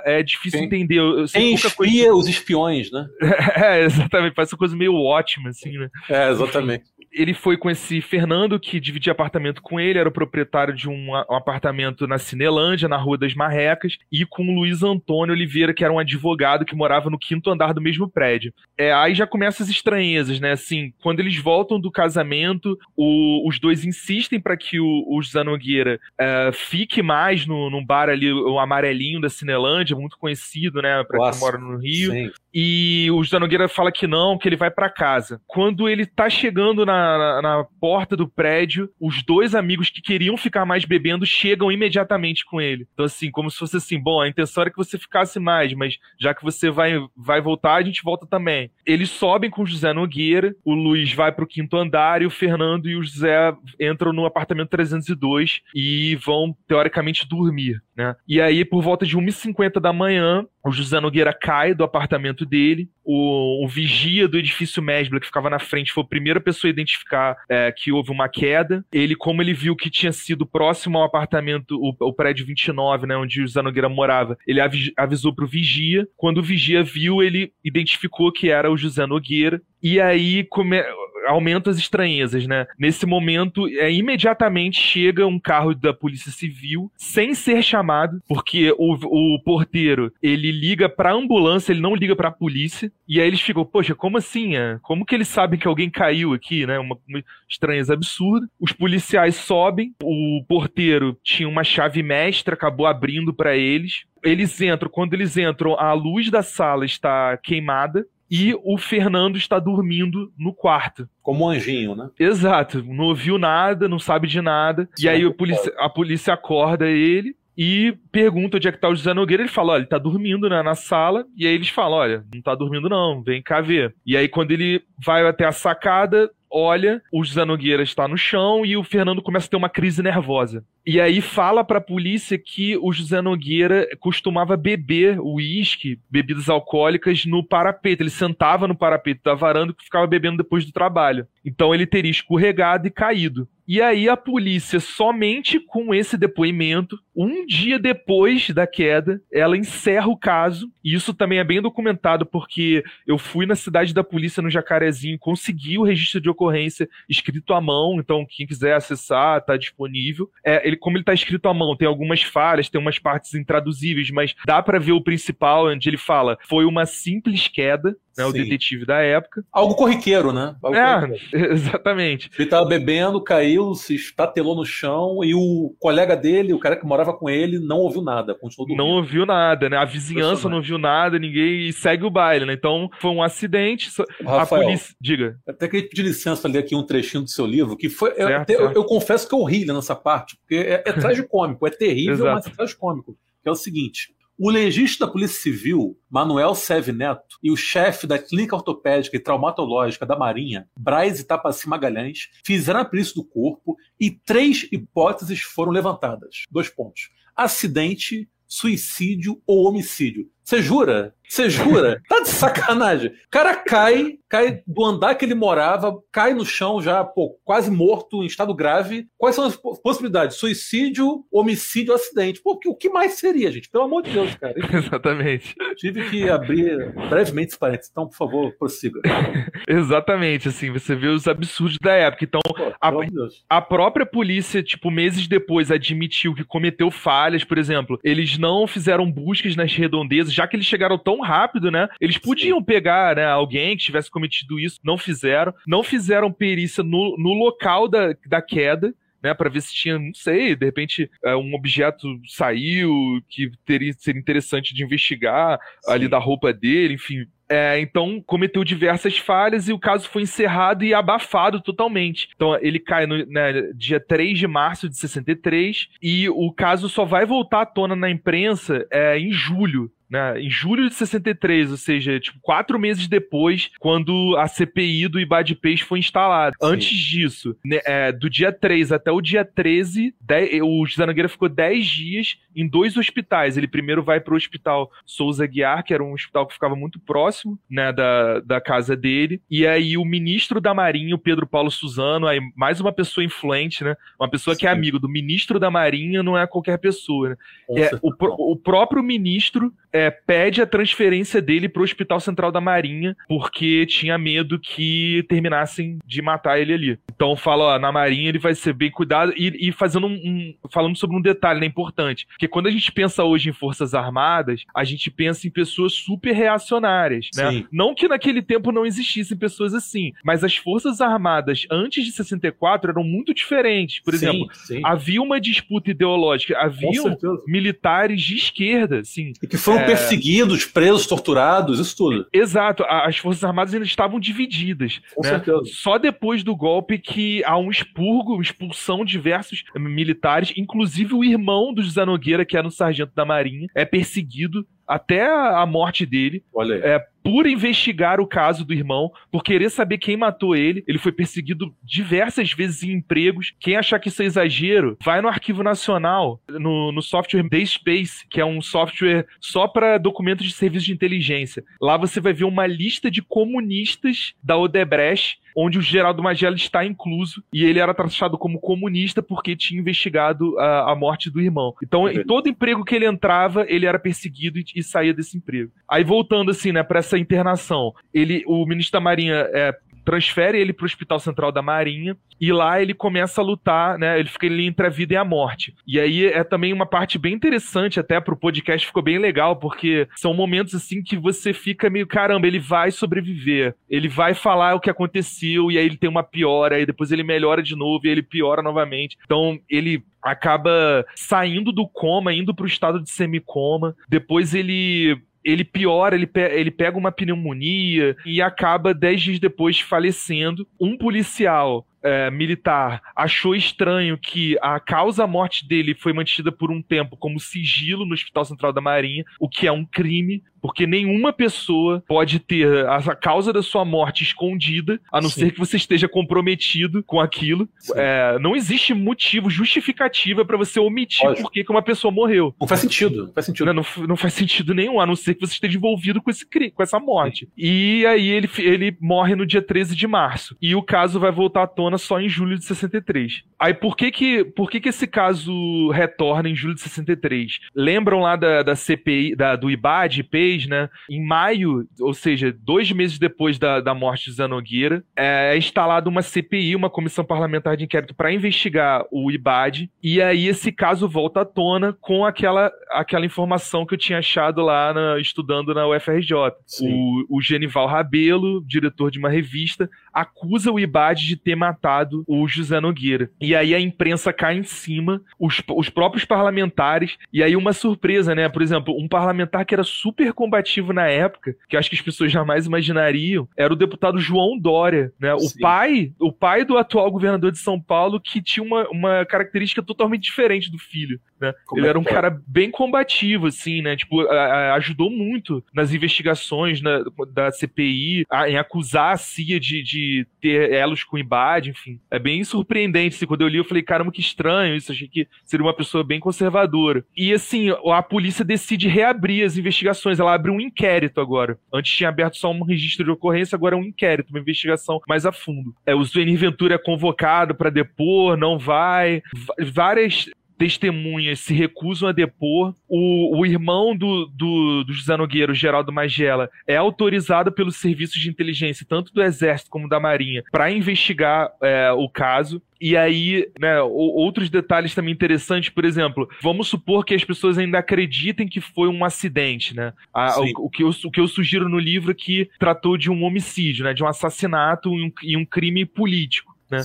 É difícil quem, entender. Eu, eu quem espia coisa... os espiões, né? é, exatamente. Parece uma coisa meio ótima assim, né? É, exatamente. Ele foi com esse Fernando, que dividia apartamento com ele, era o proprietário de um, um apartamento na Cinelândia, na Rua das Marrecas, e com o Luiz Antônio Oliveira, que era um advogado que morava no quinto andar do mesmo prédio. É, aí já começam as estranhezas, né? Assim, quando eles voltam do casamento, o, os dois insistem para que o, o José Nogueira é, fique mais no, no bar ali, o amarelinho da Cinelândia, muito conhecido, né? Pra quem mora no Rio. Sim. E o José Nogueira fala que não, que ele vai para casa. Quando ele tá chegando na, na, na, porta do prédio, os dois amigos que queriam ficar mais bebendo chegam imediatamente com ele. Então, assim, como se fosse assim: bom, a intenção era que você ficasse mais, mas já que você vai, vai voltar, a gente volta também. Eles sobem com o José Nogueira, o Luiz vai pro quinto andar e o Fernando e o José entram no apartamento 302 e vão, teoricamente, dormir, né? E aí, por volta de 1h50 da manhã, o José Nogueira cai do apartamento dele. O, o vigia do edifício Mesbla, que ficava na frente, foi a primeira pessoa a identificar é, que houve uma queda. Ele, como ele viu que tinha sido próximo ao apartamento, o, o prédio 29, né, onde o José Nogueira morava, ele avis, avisou pro vigia. Quando o vigia viu, ele identificou que era o José Nogueira. E aí come aumenta as estranhezas, né? Nesse momento, é, imediatamente chega um carro da Polícia Civil, sem ser chamado, porque o, o porteiro, ele liga pra ambulância, ele não liga pra polícia, e aí eles ficam, poxa, como assim? É? Como que eles sabem que alguém caiu aqui, né? Uma, uma estranheza absurda. Os policiais sobem, o porteiro tinha uma chave mestra, acabou abrindo para eles. Eles entram, quando eles entram, a luz da sala está queimada, e o Fernando está dormindo no quarto. Como um anjinho, né? Exato. Não ouviu nada, não sabe de nada. Sim, e aí a polícia, a polícia acorda ele e pergunta onde é que tá o José Nogueira. Ele fala: olha, ele tá dormindo né, na sala. E aí eles falam: olha, não tá dormindo não, vem cá ver. E aí quando ele vai até a sacada, olha, o José Nogueira está no chão e o Fernando começa a ter uma crise nervosa. E aí fala pra polícia que o José Nogueira costumava beber uísque, bebidas alcoólicas, no parapeito. Ele sentava no parapeito da varanda e ficava bebendo depois do trabalho. Então ele teria escorregado e caído. E aí a polícia, somente com esse depoimento, um dia depois da queda, ela encerra o caso. E isso também é bem documentado, porque eu fui na cidade da polícia no Jacarezinho, consegui o registro de ocorrência escrito à mão. Então, quem quiser acessar, está disponível. É, ele, como ele está escrito à mão, tem algumas falhas, tem umas partes intraduzíveis, mas dá para ver o principal, onde ele fala: foi uma simples queda né, o detetive da época. Algo corriqueiro, né? Algo é, corriqueiro. exatamente. Ele tava bebendo, caiu, se estatelou no chão e o colega dele, o cara que morava com ele, não ouviu nada, continuou dormindo. Não ouviu nada, né? A vizinhança não ouviu nada, ninguém segue o baile, né? Então foi um acidente. Rafael, a polícia. Diga. Até queria pedir licença ler aqui um trechinho do seu livro, que foi. Certo, eu. Eu, eu, confesso que eu ri nessa parte, porque é, é tragicômico, é terrível, mas é tragicômico. Que é o seguinte: o legista da Polícia Civil, Manuel Seve Neto, e o chefe da Clínica Ortopédica e Traumatológica da Marinha, Braz Itapaci Magalhães, fizeram a perícia do corpo e três hipóteses foram levantadas. Dois pontos. Acidente, suicídio ou homicídio. Você jura? Você jura? Tá de sacanagem. O cara cai, cai do andar que ele morava, cai no chão já, pô, quase morto, em estado grave. Quais são as possibilidades? Suicídio, homicídio, acidente. Pô, o que mais seria, gente? Pelo amor de Deus, cara. Exatamente. Tive que abrir brevemente esse parênteses, então, por favor, prossiga. Exatamente, assim, você vê os absurdos da época. Então, pô, a, a própria polícia, tipo, meses depois, admitiu que cometeu falhas, por exemplo, eles não fizeram buscas nas redondezas, já que eles chegaram tão rápido, né? Eles podiam pegar né, alguém que tivesse cometido isso, não fizeram. Não fizeram perícia no, no local da, da queda né, para ver se tinha, não sei, de repente é, um objeto saiu que teria seria interessante de investigar Sim. ali da roupa dele, enfim. É, então cometeu diversas falhas e o caso foi encerrado e abafado totalmente. Então ele cai no né, dia 3 de março de 63 e o caso só vai voltar à tona na imprensa é, em julho né, em julho de 63, ou seja, tipo, quatro meses depois, quando a CPI do Ibadipês foi instalada. Sim. Antes disso, né, é, do dia 3 até o dia 13, dez, o José Nogueira ficou 10 dias em dois hospitais. Ele primeiro vai para o hospital Souza Guiar, que era um hospital que ficava muito próximo né, da, da casa dele, e aí o ministro da Marinha, o Pedro Paulo Suzano, aí mais uma pessoa influente, né, uma pessoa Sim. que é amigo do ministro da Marinha, não é qualquer pessoa. Né? É, o, o próprio ministro é, pede a transferência dele para o Hospital Central da Marinha, porque tinha medo que terminassem de matar ele ali. Então fala, ó, na Marinha ele vai ser bem cuidado. E, e fazendo um, um, falando sobre um detalhe né, importante, porque quando a gente pensa hoje em Forças Armadas, a gente pensa em pessoas super reacionárias, né? Não que naquele tempo não existissem pessoas assim, mas as Forças Armadas antes de 64 eram muito diferentes. Por exemplo, sim, sim. havia uma disputa ideológica, havia militares de esquerda, assim. E que foram é... perseguidos, presos, torturados, isso tudo. Exato. As Forças Armadas ainda estavam divididas. Com né? certeza. Só depois do golpe que há um expurgo, expulsão de diversos militares, inclusive o irmão do José Nogueira, que era um sargento da Marinha, é perseguido até a morte dele. Olha aí. É, por investigar o caso do irmão, por querer saber quem matou ele. Ele foi perseguido diversas vezes em empregos. Quem achar que isso é exagero, vai no Arquivo Nacional, no, no software Dayspace, que é um software só para documentos de serviço de inteligência. Lá você vai ver uma lista de comunistas da Odebrecht onde o Geraldo Magela está incluso, e ele era tratado como comunista porque tinha investigado a, a morte do irmão. Então, em todo emprego que ele entrava, ele era perseguido e, e saía desse emprego. Aí, voltando assim, né, para essa internação, ele, o ministro da Marinha é, transfere ele para o Hospital Central da Marinha e lá ele começa a lutar, né? Ele fica ali entre a vida e a morte. E aí é também uma parte bem interessante até pro podcast ficou bem legal, porque são momentos assim que você fica meio, caramba, ele vai sobreviver. Ele vai falar o que aconteceu e aí ele tem uma piora, e depois ele melhora de novo e ele piora novamente. Então, ele acaba saindo do coma, indo pro estado de semicoma. Depois ele ele piora, ele, pe ele pega uma pneumonia e acaba dez dias depois falecendo. Um policial é, militar achou estranho que a causa morte dele foi mantida por um tempo como sigilo no Hospital Central da Marinha, o que é um crime, porque nenhuma pessoa pode ter a causa da sua morte escondida, a não Sim. ser que você esteja comprometido com aquilo. É, não existe motivo, justificativa para você omitir Lógico. por que uma pessoa morreu. Não faz sentido. Não faz sentido. Não, não, não, faz sentido nenhum, a não ser que você esteja envolvido com, esse, com essa morte. Sim. E aí ele, ele morre no dia 13 de março. E o caso vai voltar à tona só em julho de 63. Aí por que que, por que, que esse caso retorna em julho de 63? Lembram lá da, da CPI, da, do IBAD, IPES, né? Em maio, ou seja, dois meses depois da, da morte de Zanogueira, é, é instalada uma CPI, uma comissão parlamentar de inquérito para investigar o IBAD. E aí esse caso volta à tona com aquela, aquela informação que eu tinha achado lá na, estudando na UFRJ. O, o Genival Rabelo, diretor de uma revista, acusa o IBAD de ter matado o José Nogueira. E aí a imprensa cai em cima, os, os próprios parlamentares, e aí uma surpresa, né? Por exemplo, um parlamentar que era super combativo na época, que acho que as pessoas jamais imaginariam, era o deputado João Dória, né? O pai, o pai do atual governador de São Paulo, que tinha uma, uma característica totalmente diferente do filho. Né? Ele é era um é? cara bem combativo, assim, né? Tipo, a, a, ajudou muito nas investigações na, da CPI, a, em acusar a CIA de, de ter elos com o IBAD, enfim. É bem surpreendente. Assim, quando eu li, eu falei, caramba, que estranho isso. Achei que seria uma pessoa bem conservadora. E, assim, a polícia decide reabrir as investigações. Ela abre um inquérito agora. Antes tinha aberto só um registro de ocorrência, agora é um inquérito, uma investigação mais a fundo. É, o Zuenir Ventura é convocado para depor, não vai. V várias testemunhas se recusam a depor. O, o irmão do, do, do José Nogueira, o Geraldo Magela, é autorizado pelos serviços de inteligência, tanto do Exército como da Marinha, para investigar é, o caso. E aí, né, outros detalhes também interessantes, por exemplo, vamos supor que as pessoas ainda acreditem que foi um acidente, né? A, o, o, que eu, o que eu sugiro no livro é que tratou de um homicídio, né? De um assassinato e um, e um crime político, né?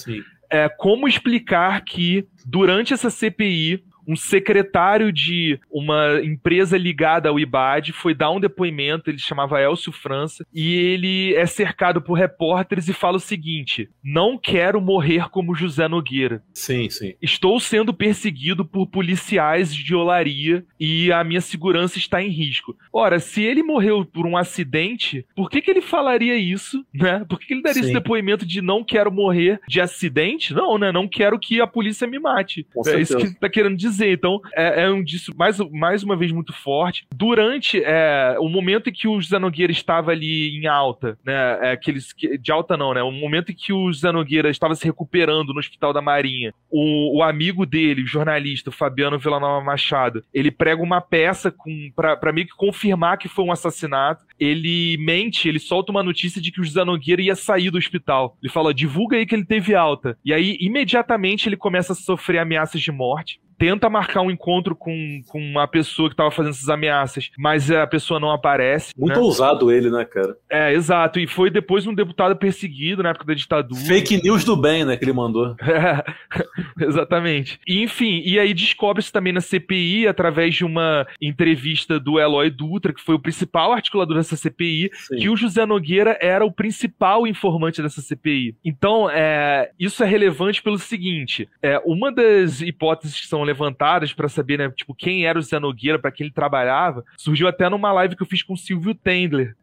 É, como explicar que durante essa CPI um secretário de uma empresa ligada ao IBAD foi dar um depoimento, ele chamava Elcio França, e ele é cercado por repórteres e fala o seguinte: não quero morrer como José Nogueira. Sim, sim. Estou sendo perseguido por policiais de olaria e a minha segurança está em risco. Ora, se ele morreu por um acidente, por que, que ele falaria isso, né? Por que, que ele daria sim. esse depoimento de não quero morrer de acidente? Não, né? Não quero que a polícia me mate. Com é certeza. isso que ele tá querendo dizer dizer. Então, é, é um disso, mais, mais uma vez, muito forte. Durante é, o momento em que o José Nogueira estava ali em alta, né? É, aqueles, de alta não, né? O momento em que o José Nogueira estava se recuperando no Hospital da Marinha, o, o amigo dele, o jornalista, o Fabiano Villanova Machado, ele prega uma peça para meio que confirmar que foi um assassinato. Ele mente, ele solta uma notícia de que o José Nogueira ia sair do hospital. Ele fala, divulga aí que ele teve alta. E aí, imediatamente, ele começa a sofrer ameaças de morte tenta marcar um encontro com, com uma pessoa que tava fazendo essas ameaças, mas a pessoa não aparece. Muito né? ousado ele, né, cara? É, exato. E foi depois um deputado perseguido na época da ditadura. Fake news do bem, né, que ele mandou. É, exatamente. E, enfim, e aí descobre-se também na CPI, através de uma entrevista do Eloy Dutra, que foi o principal articulador dessa CPI, Sim. que o José Nogueira era o principal informante dessa CPI. Então, é, isso é relevante pelo seguinte: é, uma das hipóteses que são levantadas para saber, né, tipo, quem era o Zé Nogueira, para quem ele trabalhava, surgiu até numa live que eu fiz com o Silvio Tendler.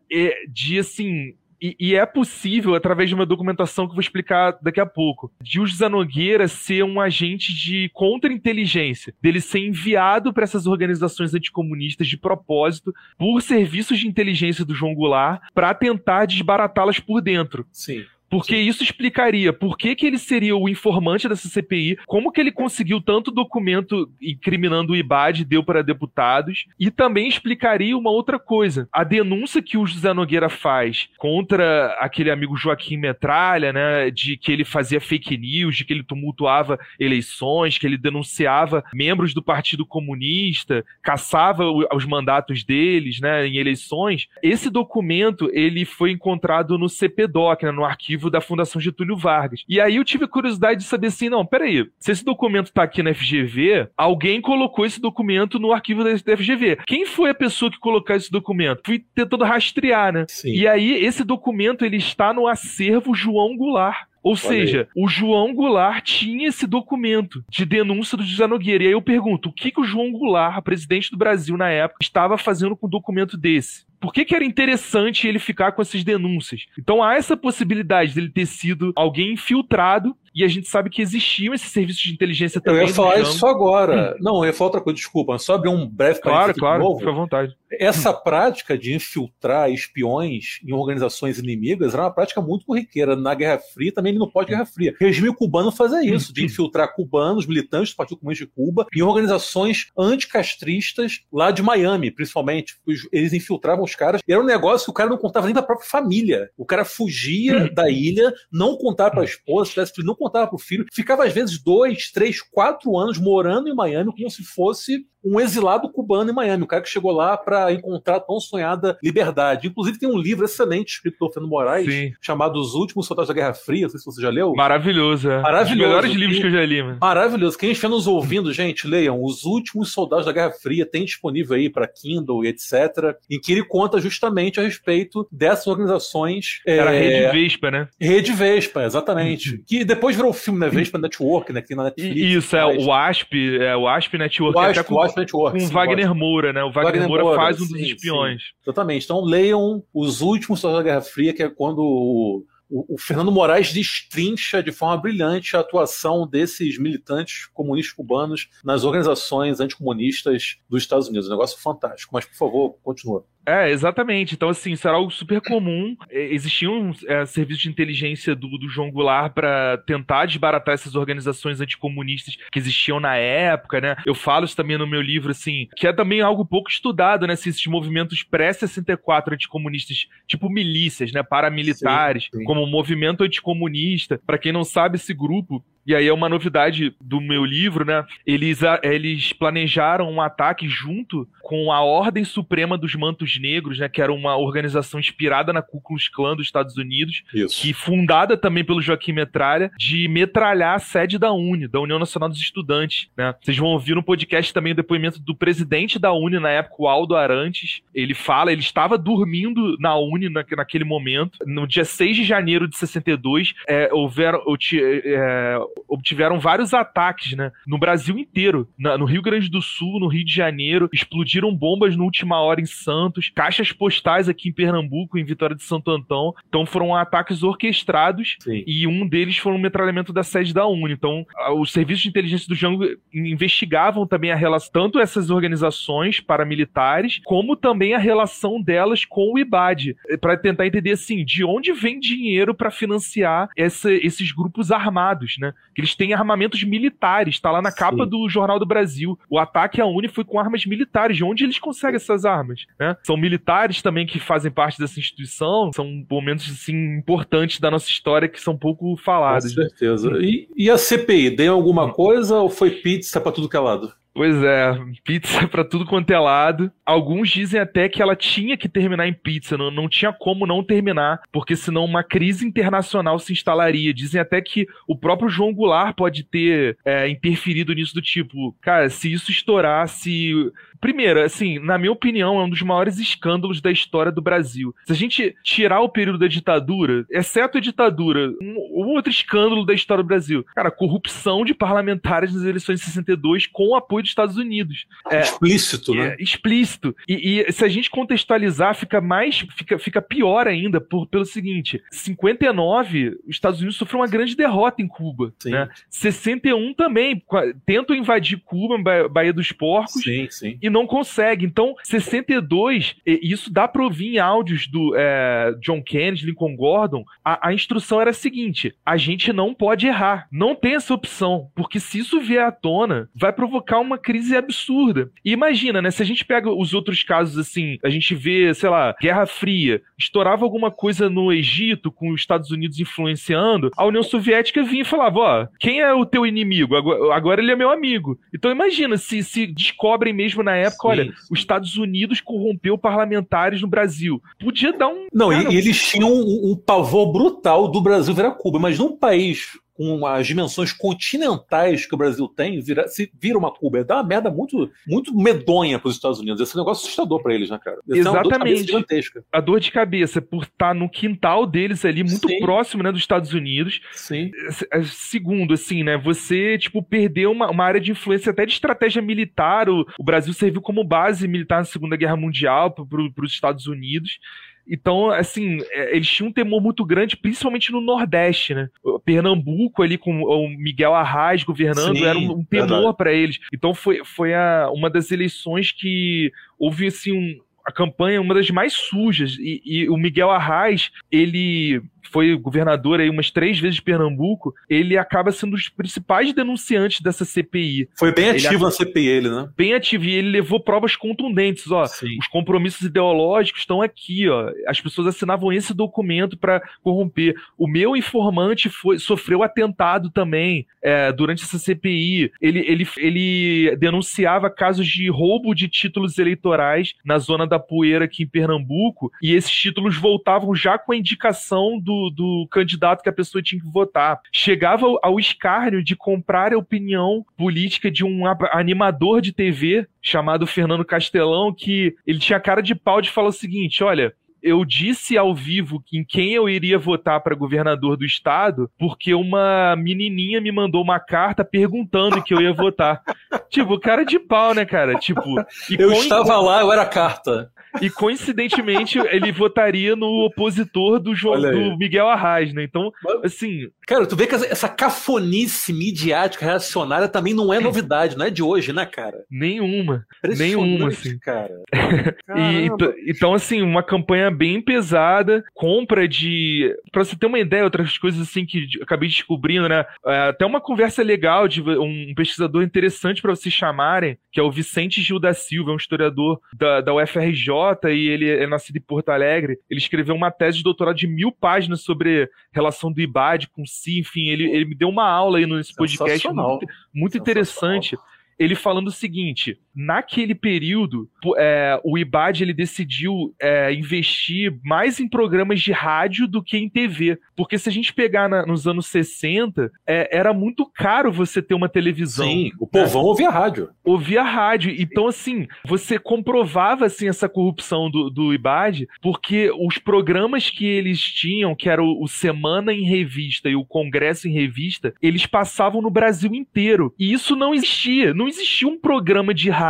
De assim, e, e, é possível, através de uma documentação que eu vou explicar daqui a pouco, de o José Nogueira ser um agente de contra-inteligência, dele ser enviado para essas organizações anticomunistas de propósito por serviços de inteligência do João Goulart para tentar desbaratá-las por dentro. Sim. Porque Sim. isso explicaria por que, que ele seria o informante dessa CPI, como que ele conseguiu tanto documento incriminando o IBAD deu para deputados, e também explicaria uma outra coisa. A denúncia que o José Nogueira faz contra aquele amigo Joaquim Metralha, né, de que ele fazia fake news, de que ele tumultuava eleições, que ele denunciava membros do Partido Comunista, caçava os mandatos deles, né, em eleições. Esse documento, ele foi encontrado no CPDOC, né, no arquivo da Fundação Getúlio Vargas. E aí eu tive curiosidade de saber assim, não, peraí, se esse documento tá aqui na FGV, alguém colocou esse documento no arquivo da FGV. Quem foi a pessoa que colocou esse documento? Fui tentando rastrear, né? Sim. E aí esse documento, ele está no acervo João Goulart. Ou Olha seja, aí. o João Goulart tinha esse documento de denúncia do José Nogueira. E aí eu pergunto, o que, que o João Goulart, presidente do Brasil na época, estava fazendo com um documento desse? Por que, que era interessante ele ficar com essas denúncias? Então há essa possibilidade dele ter sido alguém infiltrado e a gente sabe que existiam esses serviços de inteligência também. Eu ia falar isso agora. Hum. Não, eu ia falar outra coisa, desculpa. Só abrir um breve Claro, claro, novo. fica à vontade. Essa prática de infiltrar espiões em organizações inimigas era uma prática muito corriqueira. Na Guerra Fria, também no pós-Guerra Fria. O regime cubano fazia isso, de infiltrar cubanos, militantes do Partido Comunista de Cuba, em organizações anticastristas lá de Miami, principalmente. Eles infiltravam os caras. E era um negócio que o cara não contava nem pra própria família. O cara fugia da ilha, não contava pra esposa, se tivesse não contava pro filho, ficava às vezes dois, três, quatro anos morando em Miami como se fosse um exilado cubano em Miami, o cara que chegou lá para encontrar a tão sonhada liberdade. Inclusive tem um livro excelente escrito pelo Fernando Moraes, Sim. chamado Os Últimos Soldados da Guerra Fria, não sei se você já leu. Maravilhoso, é. Maravilhoso. Um melhores livros que eu já li, mano. Maravilhoso. Quem estiver nos ouvindo, gente, leiam Os Últimos Soldados da Guerra Fria, tem disponível aí para Kindle e etc, em que ele conta justamente a respeito dessas organizações. Era é... Rede Vespa, né? Rede Vespa, exatamente. Uhum. que depois virou o filme, né? Vespa Network, né? Que na Netflix. Isso, é, o ASP, é, o ASP Network. O ASP, com... Network. Com sim, Wagner Moura, né? O Wagner, Wagner Moura, Moura, faz um sim, dos espiões. Sim. Exatamente. Então leiam Os Últimos da Guerra Fria, que é quando o, o, o, Fernando Moraes destrincha de forma brilhante a atuação desses militantes comunistas cubanos nas organizações anticomunistas dos Estados Unidos. Um negócio fantástico. Mas, por favor, continua. É, exatamente. Então, assim, isso era algo super comum. Existiam é, serviços de inteligência do, do João Goulart para tentar desbaratar essas organizações anticomunistas que existiam na época, né? Eu falo isso também no meu livro, assim, que é também algo pouco estudado, né? Esses movimentos pré-64 anticomunistas, tipo milícias, né? Paramilitares, sim, sim. como movimento anticomunista. Para quem não sabe, esse grupo e aí é uma novidade do meu livro, né? Eles, eles planejaram um ataque junto com a Ordem Suprema dos Mantos Negros, né? Que era uma organização inspirada na Ku Klux Klan dos Estados Unidos. Isso. Que fundada também pelo Joaquim Metralha, de metralhar a sede da UNE, da União Nacional dos Estudantes, né? Vocês vão ouvir no podcast também o depoimento do presidente da UNE na época, o Aldo Arantes. Ele fala, ele estava dormindo na UNE na, naquele momento. No dia 6 de janeiro de 62, é, houveram... É, obtiveram vários ataques, né? No Brasil inteiro. Na, no Rio Grande do Sul, no Rio de Janeiro, explodiram bombas no última hora em Santos, caixas postais aqui em Pernambuco, em Vitória de Santo Antão. Então foram ataques orquestrados Sim. e um deles foi um metralhamento da sede da UNE. Então, os serviços de inteligência do Jango investigavam também a relação, tanto essas organizações paramilitares, como também a relação delas com o IBAD, para tentar entender assim, de onde vem dinheiro para financiar essa, esses grupos armados, né? Que eles têm armamentos militares, tá lá na capa Sim. do Jornal do Brasil. O ataque à Uni foi com armas militares. De onde eles conseguem essas armas? Né? São militares também que fazem parte dessa instituição, são momentos assim, importantes da nossa história que são pouco falados. Com certeza. E, e a CPI, deu alguma coisa ou foi pizza para tudo que é lado? Pois é, pizza para tudo quanto é lado. Alguns dizem até que ela tinha que terminar em pizza, não, não tinha como não terminar, porque senão uma crise internacional se instalaria. Dizem até que o próprio João Goulart pode ter é, interferido nisso do tipo, cara, se isso estourar, se Primeiro, assim, na minha opinião, é um dos maiores escândalos da história do Brasil. Se a gente tirar o período da ditadura, exceto a ditadura, um, outro escândalo da história do Brasil, cara, corrupção de parlamentares nas eleições de 62 com apoio foi dos Estados Unidos. É, explícito, né? É, explícito. E, e, se a gente contextualizar, fica mais, fica, fica pior ainda por, pelo seguinte: 59, os Estados Unidos sofreu uma grande derrota em Cuba. Sim. Né? 61 também, tentam invadir Cuba, Baía dos Porcos, sim, sim. e não consegue. Então, 62, isso dá para ouvir em áudios do é, John Kennedy, Lincoln Gordon, a, a instrução era a seguinte: a gente não pode errar, não tem essa opção, porque se isso vier à tona, vai provocar uma crise absurda. E imagina, né? Se a gente pega os outros casos assim, a gente vê, sei lá, Guerra Fria, estourava alguma coisa no Egito com os Estados Unidos influenciando, a União Soviética vinha e falava: ó, quem é o teu inimigo? Agora, agora ele é meu amigo. Então imagina se se descobrem mesmo na época, sim, olha, sim. os Estados Unidos corrompeu parlamentares no Brasil. Podia dar um. Não, cara, e, eles tinham um, um pavor brutal do Brasil virar Cuba. Mas num país com as dimensões continentais que o Brasil tem, vira, se vira uma Cuba. Dá uma merda muito, muito medonha para os Estados Unidos. Esse é negócio assustador para eles, né, cara? Esse Exatamente. É dor a dor de cabeça por estar no quintal deles ali, muito Sim. próximo, né, dos Estados Unidos. Sim. É, segundo, assim, né, você, tipo, perdeu uma, uma área de influência até de estratégia militar. O, o Brasil serviu como base militar na Segunda Guerra Mundial para os Estados Unidos. Então, assim, é, eles tinham um temor muito grande, principalmente no Nordeste, né? Pernambuco ali com o Miguel Arraes governando Sim, era um, um temor para eles. Então foi, foi a, uma das eleições que houve assim um, a campanha uma das mais sujas e, e o Miguel Arraes ele foi governador aí umas três vezes de Pernambuco, ele acaba sendo um dos principais denunciantes dessa CPI. Foi bem ativo na CPI ele, né? Bem ativo e ele levou provas contundentes, ó. Sim. Os compromissos ideológicos estão aqui, ó. As pessoas assinavam esse documento para corromper. O meu informante foi, sofreu atentado também é, durante essa CPI. Ele, ele, ele denunciava casos de roubo de títulos eleitorais na zona da Poeira aqui em Pernambuco e esses títulos voltavam já com a indicação do do, do candidato que a pessoa tinha que votar. Chegava ao escárnio de comprar a opinião política de um animador de TV chamado Fernando Castelão, que ele tinha cara de pau de falar o seguinte: olha, eu disse ao vivo em quem eu iria votar para governador do estado, porque uma menininha me mandou uma carta perguntando que eu ia votar. tipo, cara de pau, né, cara? Tipo, eu estava lá, eu era carta. E coincidentemente ele votaria no opositor do João do Miguel Arraes, né? Então, assim. Cara, tu vê que essa cafonice midiática reacionária também não é novidade, não é de hoje, né, cara? Nenhuma. Nenhuma, assim. Cara. e, então, então, assim, uma campanha bem pesada, compra de. Pra você ter uma ideia, outras coisas assim que acabei descobrindo, né? É, até uma conversa legal de um pesquisador interessante para vocês chamarem, que é o Vicente Gil da Silva, um historiador da, da UFRJ e ele é nascido em Porto Alegre. Ele escreveu uma tese de doutorado de mil páginas sobre relação do IBAD com Si, enfim, ele, ele me deu uma aula aí nesse podcast muito, muito interessante ele falando o seguinte: naquele período, é, o IBAD ele decidiu é, investir mais em programas de rádio do que em TV. Porque se a gente pegar na, nos anos 60, é, era muito caro você ter uma televisão. Sim, o povão ouvia rádio. Ouvia rádio. Então, assim, você comprovava assim, essa corrupção do, do IBAD, porque os programas que eles tinham, que era o, o Semana em Revista e o Congresso em Revista, eles passavam no Brasil inteiro. E isso não existia. Não existia um programa de rádio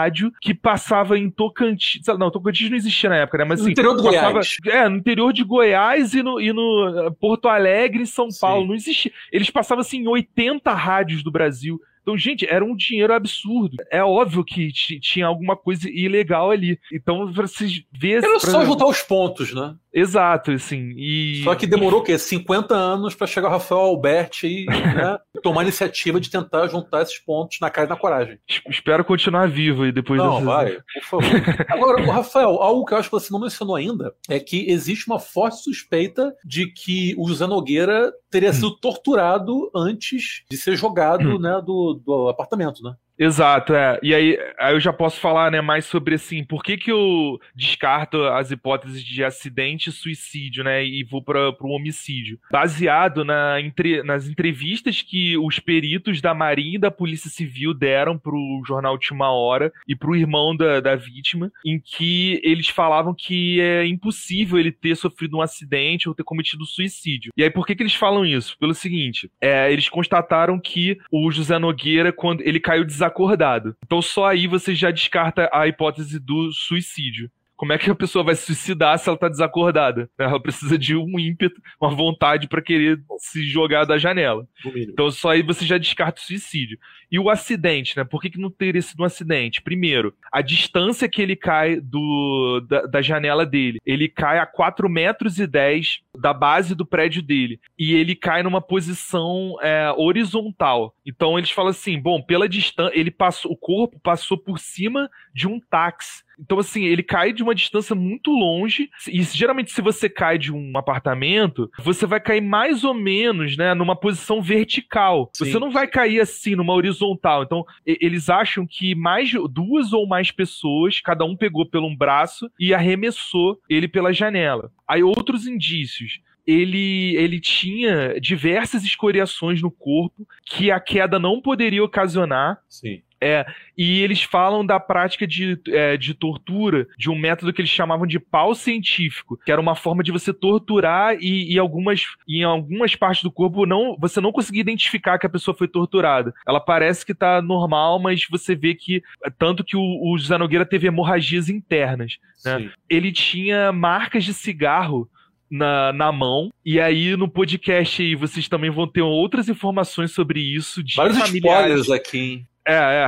que passava em Tocantins. Não, Tocantins não existia na época, né? Mas assim, no interior do passava, Goiás. É, no interior de Goiás e no, e no eh, Porto Alegre, em São Paulo. Sim. Não existia. Eles passavam assim em 80 rádios do Brasil. Então, gente, era um dinheiro absurdo. É óbvio que tinha alguma coisa ilegal ali. Então, pra vocês verem. Era só juntar os pontos, né? Exato, assim. E... Só que demorou o quê? 50 anos para chegar o Rafael Alberti e né, tomar a iniciativa de tentar juntar esses pontos na cara e na coragem. Espero continuar vivo aí depois Não, vai, por favor. Agora, Rafael, algo que eu acho que você não mencionou ainda é que existe uma forte suspeita de que o José Nogueira teria sido torturado antes de ser jogado hum. né, do, do apartamento, né? Exato, é. E aí, aí eu já posso falar né, mais sobre assim, por que, que eu descarto as hipóteses de acidente e suicídio, né? E vou para o homicídio. Baseado na, entre, nas entrevistas que os peritos da Marinha e da Polícia Civil deram para o jornal Última Hora e para o irmão da, da vítima, em que eles falavam que é impossível ele ter sofrido um acidente ou ter cometido suicídio. E aí, por que, que eles falam isso? Pelo seguinte: é, eles constataram que o José Nogueira, quando ele caiu desacordado desacordado. Então só aí você já descarta a hipótese do suicídio. Como é que a pessoa vai se suicidar se ela tá desacordada? Ela precisa de um ímpeto, uma vontade para querer se jogar da janela. Então só aí você já descarta o suicídio. E o acidente, né? Por que, que não teria sido um acidente? Primeiro, a distância que ele cai do, da, da janela dele. Ele cai a 4 metros e 10 da base do prédio dele. E ele cai numa posição é, horizontal. Então eles falam assim: bom, pela distância, ele passou, o corpo passou por cima de um táxi. Então, assim, ele cai de uma distância muito longe. E geralmente, se você cai de um apartamento, você vai cair mais ou menos, né, numa posição vertical. Sim. Você não vai cair assim, numa horizontal. Então, eles acham que mais duas ou mais pessoas, cada um pegou pelo um braço e arremessou ele pela janela. Aí, outros indícios ele, ele tinha diversas escoriações no corpo que a queda não poderia ocasionar. Sim. É, e eles falam da prática de, é, de tortura, de um método que eles chamavam de pau científico, que era uma forma de você torturar e, e algumas, em algumas partes do corpo não, você não conseguia identificar que a pessoa foi torturada. Ela parece que tá normal, mas você vê que, tanto que o, o José Nogueira teve hemorragias internas. Né? Ele tinha marcas de cigarro na, na mão. E aí, no podcast aí, vocês também vão ter outras informações sobre isso. De Vários familiares. spoilers aqui, é, é.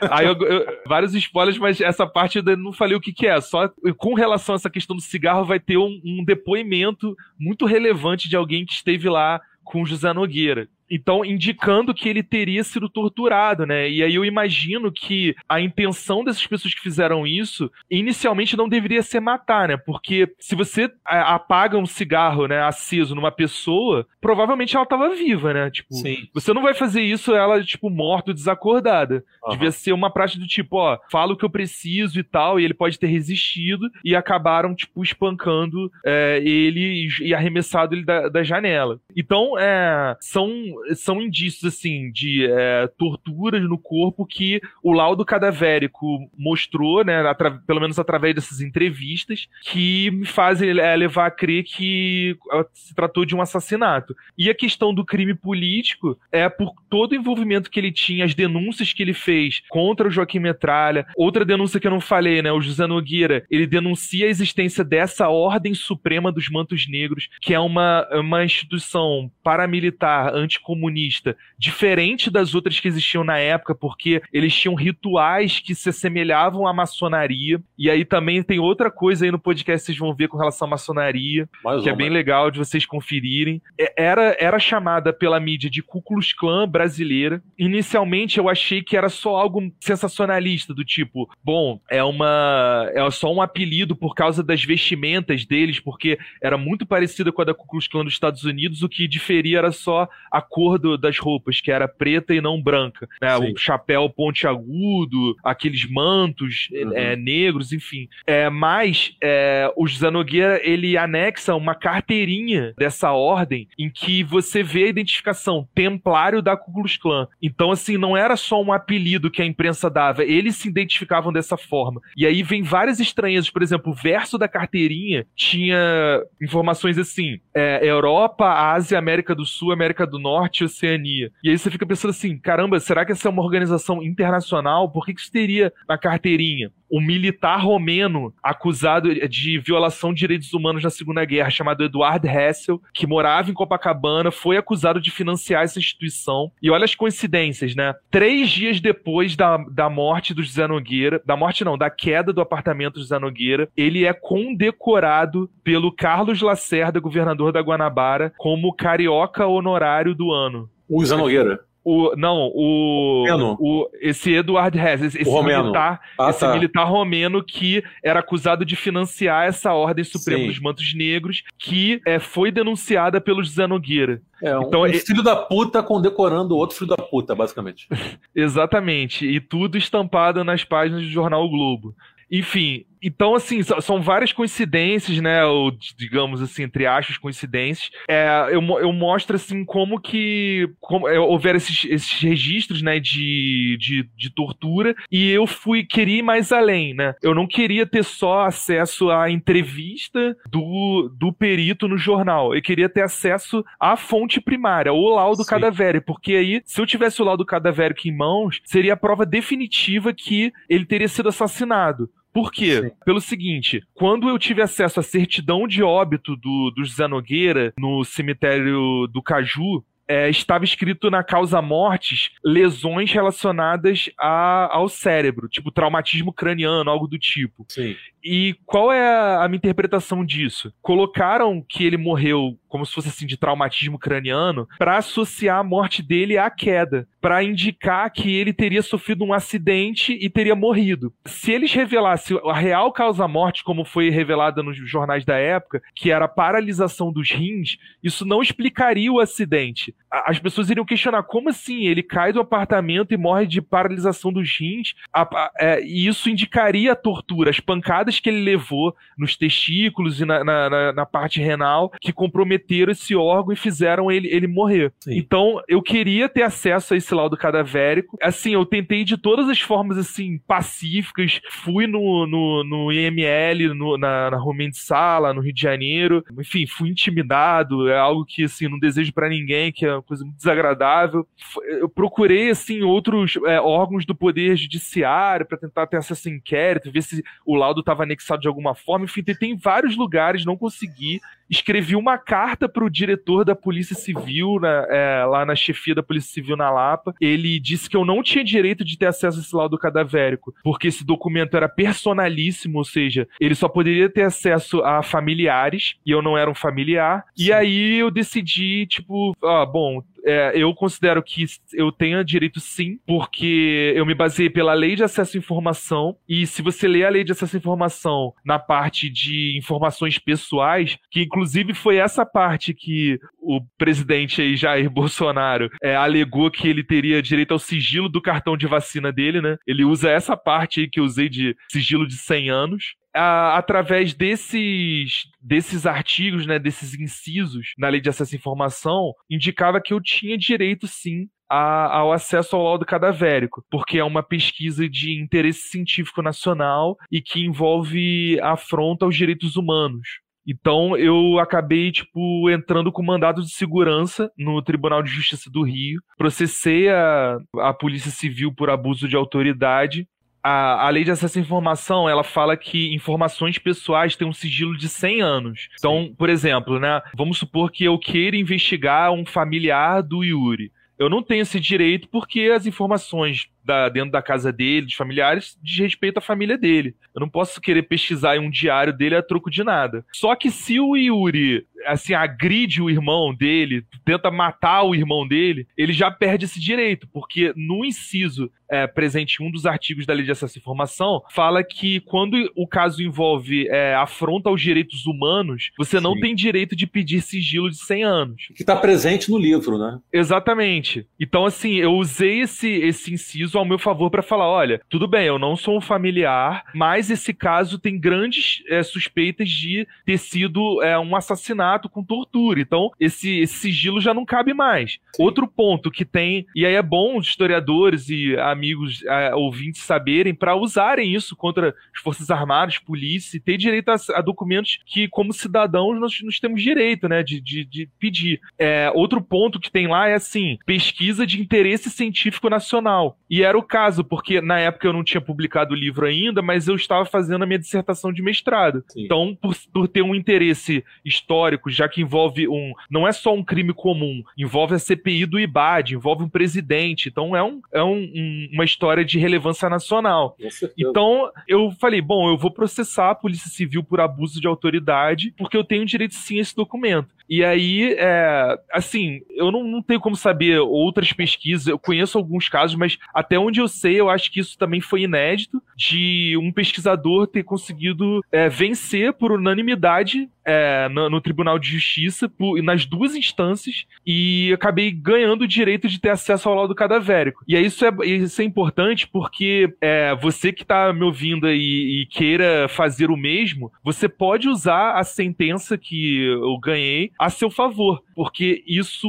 Aí eu, eu, vários spoilers, mas essa parte eu não falei o que, que é. Só com relação a essa questão do cigarro, vai ter um, um depoimento muito relevante de alguém que esteve lá com José Nogueira. Então, indicando que ele teria sido torturado, né? E aí eu imagino que a intenção dessas pessoas que fizeram isso, inicialmente não deveria ser matar, né? Porque se você apaga um cigarro, né, aceso numa pessoa, provavelmente ela estava viva, né? Tipo, Sim. você não vai fazer isso ela, tipo, morta, desacordada. Uhum. Devia ser uma prática do tipo, ó, fala o que eu preciso e tal, e ele pode ter resistido, e acabaram, tipo, espancando é, ele e arremessado ele da, da janela. Então, é, são são indícios, assim, de é, torturas no corpo que o laudo cadavérico mostrou, né, pelo menos através dessas entrevistas, que me fazem é, levar a crer que é, se tratou de um assassinato. E a questão do crime político é por todo o envolvimento que ele tinha, as denúncias que ele fez contra o Joaquim Metralha. Outra denúncia que eu não falei, né, o José Nogueira, ele denuncia a existência dessa Ordem Suprema dos Mantos Negros, que é uma, uma instituição paramilitar anticomunista comunista, diferente das outras que existiam na época, porque eles tinham rituais que se assemelhavam à maçonaria. E aí também tem outra coisa aí no podcast que vocês vão ver com relação à maçonaria, Mais que uma. é bem legal de vocês conferirem. É, era, era chamada pela mídia de Ku Klux Klan brasileira. Inicialmente eu achei que era só algo sensacionalista, do tipo, bom, é uma é só um apelido por causa das vestimentas deles, porque era muito parecida com a da Ku Klux Klan dos Estados Unidos, o que diferia era só a cor cor do, das roupas, que era preta e não branca. Né? O chapéu pontiagudo, aqueles mantos uhum. é, negros, enfim. É, mas é, o José Nogueira, ele anexa uma carteirinha dessa ordem em que você vê a identificação templário da Ku Klux Klan. Então, assim, não era só um apelido que a imprensa dava, eles se identificavam dessa forma. E aí vem várias estranhezas, por exemplo, o verso da carteirinha tinha informações assim, é, Europa, Ásia, América do Sul, América do Norte, Norte e Oceania. E aí você fica pensando assim, caramba, será que essa é uma organização internacional? Por que, que isso teria na carteirinha? Um militar romeno acusado de violação de direitos humanos na Segunda Guerra, chamado Eduard Hessel, que morava em Copacabana, foi acusado de financiar essa instituição. E olha as coincidências, né? Três dias depois da, da morte do José Nogueira, da morte não, da queda do apartamento do José Nogueira, ele é condecorado pelo Carlos Lacerda, governador da Guanabara, como carioca honorário do ano. O José Nogueira. O, não, o, o esse Eduard Hess, esse, esse militar, ah, esse tá. militar romeno que era acusado de financiar essa ordem suprema Sim. dos mantos negros, que é, foi denunciada pelo José Nogueira. É, um, então, um filho da puta condecorando outro filho da puta, basicamente. Exatamente, e tudo estampado nas páginas do jornal o Globo. Enfim, Então, assim, são várias coincidências, né? Ou, digamos assim, entre aspas, coincidências. É, eu, eu mostro, assim, como que como, é, houveram esses, esses registros, né, de, de, de tortura, e eu fui, queria ir mais além, né? Eu não queria ter só acesso à entrevista do, do perito no jornal. Eu queria ter acesso à fonte primária, o laudo Sim. cadavérico, porque aí, se eu tivesse o laudo cadavérico em mãos, seria a prova definitiva que ele teria sido assassinado. Por quê? Sim. Pelo seguinte, quando eu tive acesso à certidão de óbito do, do José Nogueira no cemitério do Caju, é, estava escrito na causa mortes lesões relacionadas a, ao cérebro, tipo traumatismo craniano, algo do tipo. Sim. E qual é a, minha interpretação disso? Colocaram que ele morreu como se fosse assim de traumatismo craniano para associar a morte dele à queda, para indicar que ele teria sofrido um acidente e teria morrido. Se eles revelassem a real causa-morte, como foi revelada nos jornais da época, que era a paralisação dos rins, isso não explicaria o acidente. As pessoas iriam questionar como assim ele cai do apartamento e morre de paralisação dos rins, a, a, é, e isso indicaria a tortura, as pancadas que ele levou nos testículos e na, na, na, parte renal que comprometeram esse órgão e fizeram ele, ele morrer. Sim. Então, eu queria ter acesso a esse laudo cadavérico. Assim, eu tentei de todas as formas, assim, pacíficas. Fui no, no, no IML, no, na, na de Sala, no Rio de Janeiro. Enfim, fui intimidado. É algo que, assim, não desejo para ninguém, que é uma coisa muito desagradável. Eu procurei, assim, outros é, órgãos do Poder Judiciário para tentar ter acesso a inquérito, ver se o laudo estava anexado de alguma forma. Enfim, tentei em vários lugares, não consegui. Escrevi uma carta para o diretor da Polícia Civil, né, é, lá na chefia da Polícia Civil na Lapa. Ele disse que eu não tinha direito de ter acesso a esse laudo cadavérico, porque esse documento era personalíssimo, ou seja, ele só poderia ter acesso a familiares, e eu não era um familiar. Sim. E aí eu decidi, tipo, ah, bom, é, eu considero que eu tenho direito sim, porque eu me baseei pela lei de acesso à informação, e se você ler a lei de acesso à informação na parte de informações pessoais, que inclusive foi essa parte que o presidente aí, Jair Bolsonaro, é, alegou que ele teria direito ao sigilo do cartão de vacina dele, né? Ele usa essa parte aí que eu usei de sigilo de 100 anos a, através desses, desses artigos, né, desses incisos na lei de acesso à informação, indicava que eu tinha direito sim a, ao acesso ao laudo cadavérico, porque é uma pesquisa de interesse científico nacional e que envolve afronta aos direitos humanos. Então eu acabei, tipo, entrando com mandado de segurança no Tribunal de Justiça do Rio, processei a, a Polícia Civil por abuso de autoridade a, a lei de acesso à informação, ela fala que informações pessoais têm um sigilo de 100 anos. Então, Sim. por exemplo, né, vamos supor que eu queira investigar um familiar do Yuri. Eu não tenho esse direito porque as informações da, dentro da casa dele, dos familiares, diz respeito à família dele. Eu não posso querer pesquisar em um diário dele a troco de nada. Só que se o Yuri, assim, agride o irmão dele, tenta matar o irmão dele, ele já perde esse direito, porque no inciso é, presente em um dos artigos da Lei de Acesso à Informação, fala que quando o caso envolve é, afronta aos direitos humanos, você não Sim. tem direito de pedir sigilo de 100 anos. Que está presente no livro, né? Exatamente. Então, assim, eu usei esse, esse inciso ao meu favor para falar: olha, tudo bem, eu não sou um familiar, mas esse caso tem grandes é, suspeitas de ter sido é, um assassinato com tortura. Então, esse, esse sigilo já não cabe mais. Sim. Outro ponto que tem, e aí é bom os historiadores e amigos é, ouvintes saberem, para usarem isso contra as Forças Armadas, polícia, e ter direito a, a, documentos que, como cidadãos, nós, nós temos direito, né, de, de, de pedir. É, outro ponto que tem lá é assim: pesquisa de interesse científico nacional. E era o caso, porque na época eu não tinha publicado o livro ainda, mas eu estava fazendo a minha dissertação de mestrado. Sim. Então, por, por ter um interesse histórico, já que envolve um. Não é só um crime comum, envolve a CPI do IBAD, envolve um presidente. Então, é, um, é um, um, uma história de relevância nacional. Então, eu falei, bom, eu vou processar a Polícia Civil por abuso de autoridade, porque eu tenho direito sim a esse documento. E aí, é, assim, eu não, não tenho como saber outras pesquisas, eu conheço alguns casos, mas até onde eu sei, eu acho que isso também foi inédito, de um pesquisador ter conseguido é, vencer por unanimidade é, no, no, Tribunal de Justiça por, nas duas instâncias e acabei ganhando o direito de ter acesso ao laudo cadavérico. E isso é, isso é importante porque é, você que está me ouvindo aí e queira fazer o mesmo, você pode usar a sentença que eu ganhei a seu favor, porque isso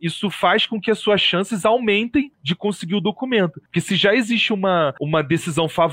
isso faz com que as suas chances aumentem de conseguir o documento. Porque se já existe uma, uma decisão favorável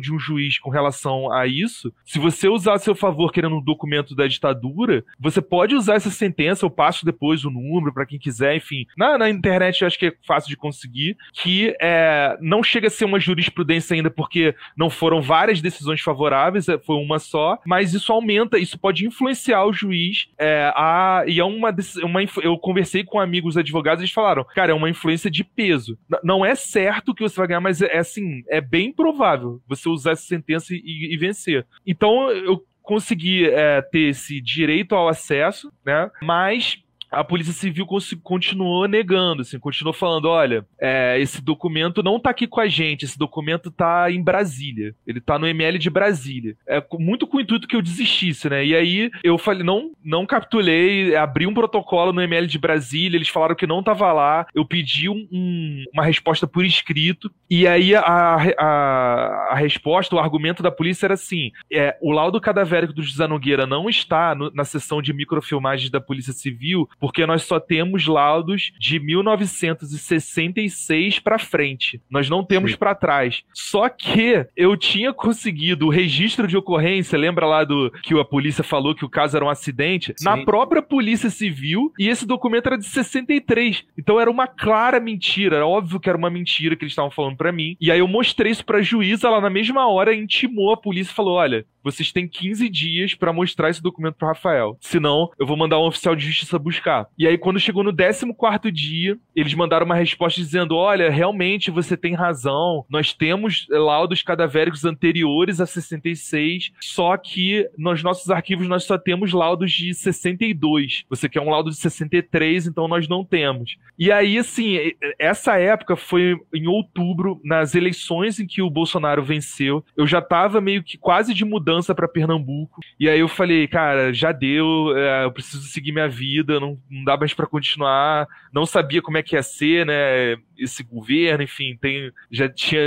de um juiz com relação a isso, se você usar a seu favor querendo um documento da ditadura, você pode usar essa sentença, eu passo depois o número para quem quiser, enfim. Na, na internet eu acho que é fácil de conseguir, que é, não chega a ser uma jurisprudência ainda porque não foram várias decisões favoráveis, é, foi uma só, mas isso aumenta, isso pode influenciar o juiz é, a, e é uma, uma eu conversei com amigos advogados, eles falaram, cara, é uma influência de peso. N não é certo que você vai ganhar, mas é, é, assim, é bem provável você usar essa sentença e, e vencer. Então eu consegui é, ter esse direito ao acesso, né? Mas a Polícia Civil continuou negando, assim, continuou falando, olha, é, esse documento não tá aqui com a gente, esse documento tá em Brasília, ele tá no ML de Brasília. É muito com o intuito que eu desistisse, né? E aí eu falei, não, não capitulei, abri um protocolo no ML de Brasília, eles falaram que não tava lá, eu pedi um, um, uma resposta por escrito, e aí a, a, a, resposta, o argumento da polícia era assim, é, o laudo cadavérico do José Nogueira não está no, na sessão de microfilmagens da Polícia Civil, porque nós só temos laudos de 1966 para frente. Nós não temos para trás. Só que eu tinha conseguido o registro de ocorrência, lembra lá do que a polícia falou que o caso era um acidente? Sim. Na própria Polícia Civil, e esse documento era de 63. Então era uma clara mentira, era óbvio que era uma mentira que eles estavam falando para mim. E aí eu mostrei isso pra juíza, ela na mesma hora intimou a polícia e falou: "Olha, vocês têm 15 dias para mostrar esse documento pro Rafael. Senão, eu vou mandar um oficial de justiça buscar. E aí, quando chegou no 14 dia, eles mandaram uma resposta dizendo: Olha, realmente você tem razão. Nós temos laudos cadavéricos anteriores a 66, só que nos nossos arquivos nós só temos laudos de 62. Você quer um laudo de 63, então nós não temos. E aí, assim, essa época foi em outubro, nas eleições em que o Bolsonaro venceu. Eu já tava meio que quase de mudança mudança para Pernambuco. E aí eu falei, cara, já deu, é, eu preciso seguir minha vida, não, não dá mais para continuar. Não sabia como é que ia ser, né? Esse governo, enfim, tem, já tinha,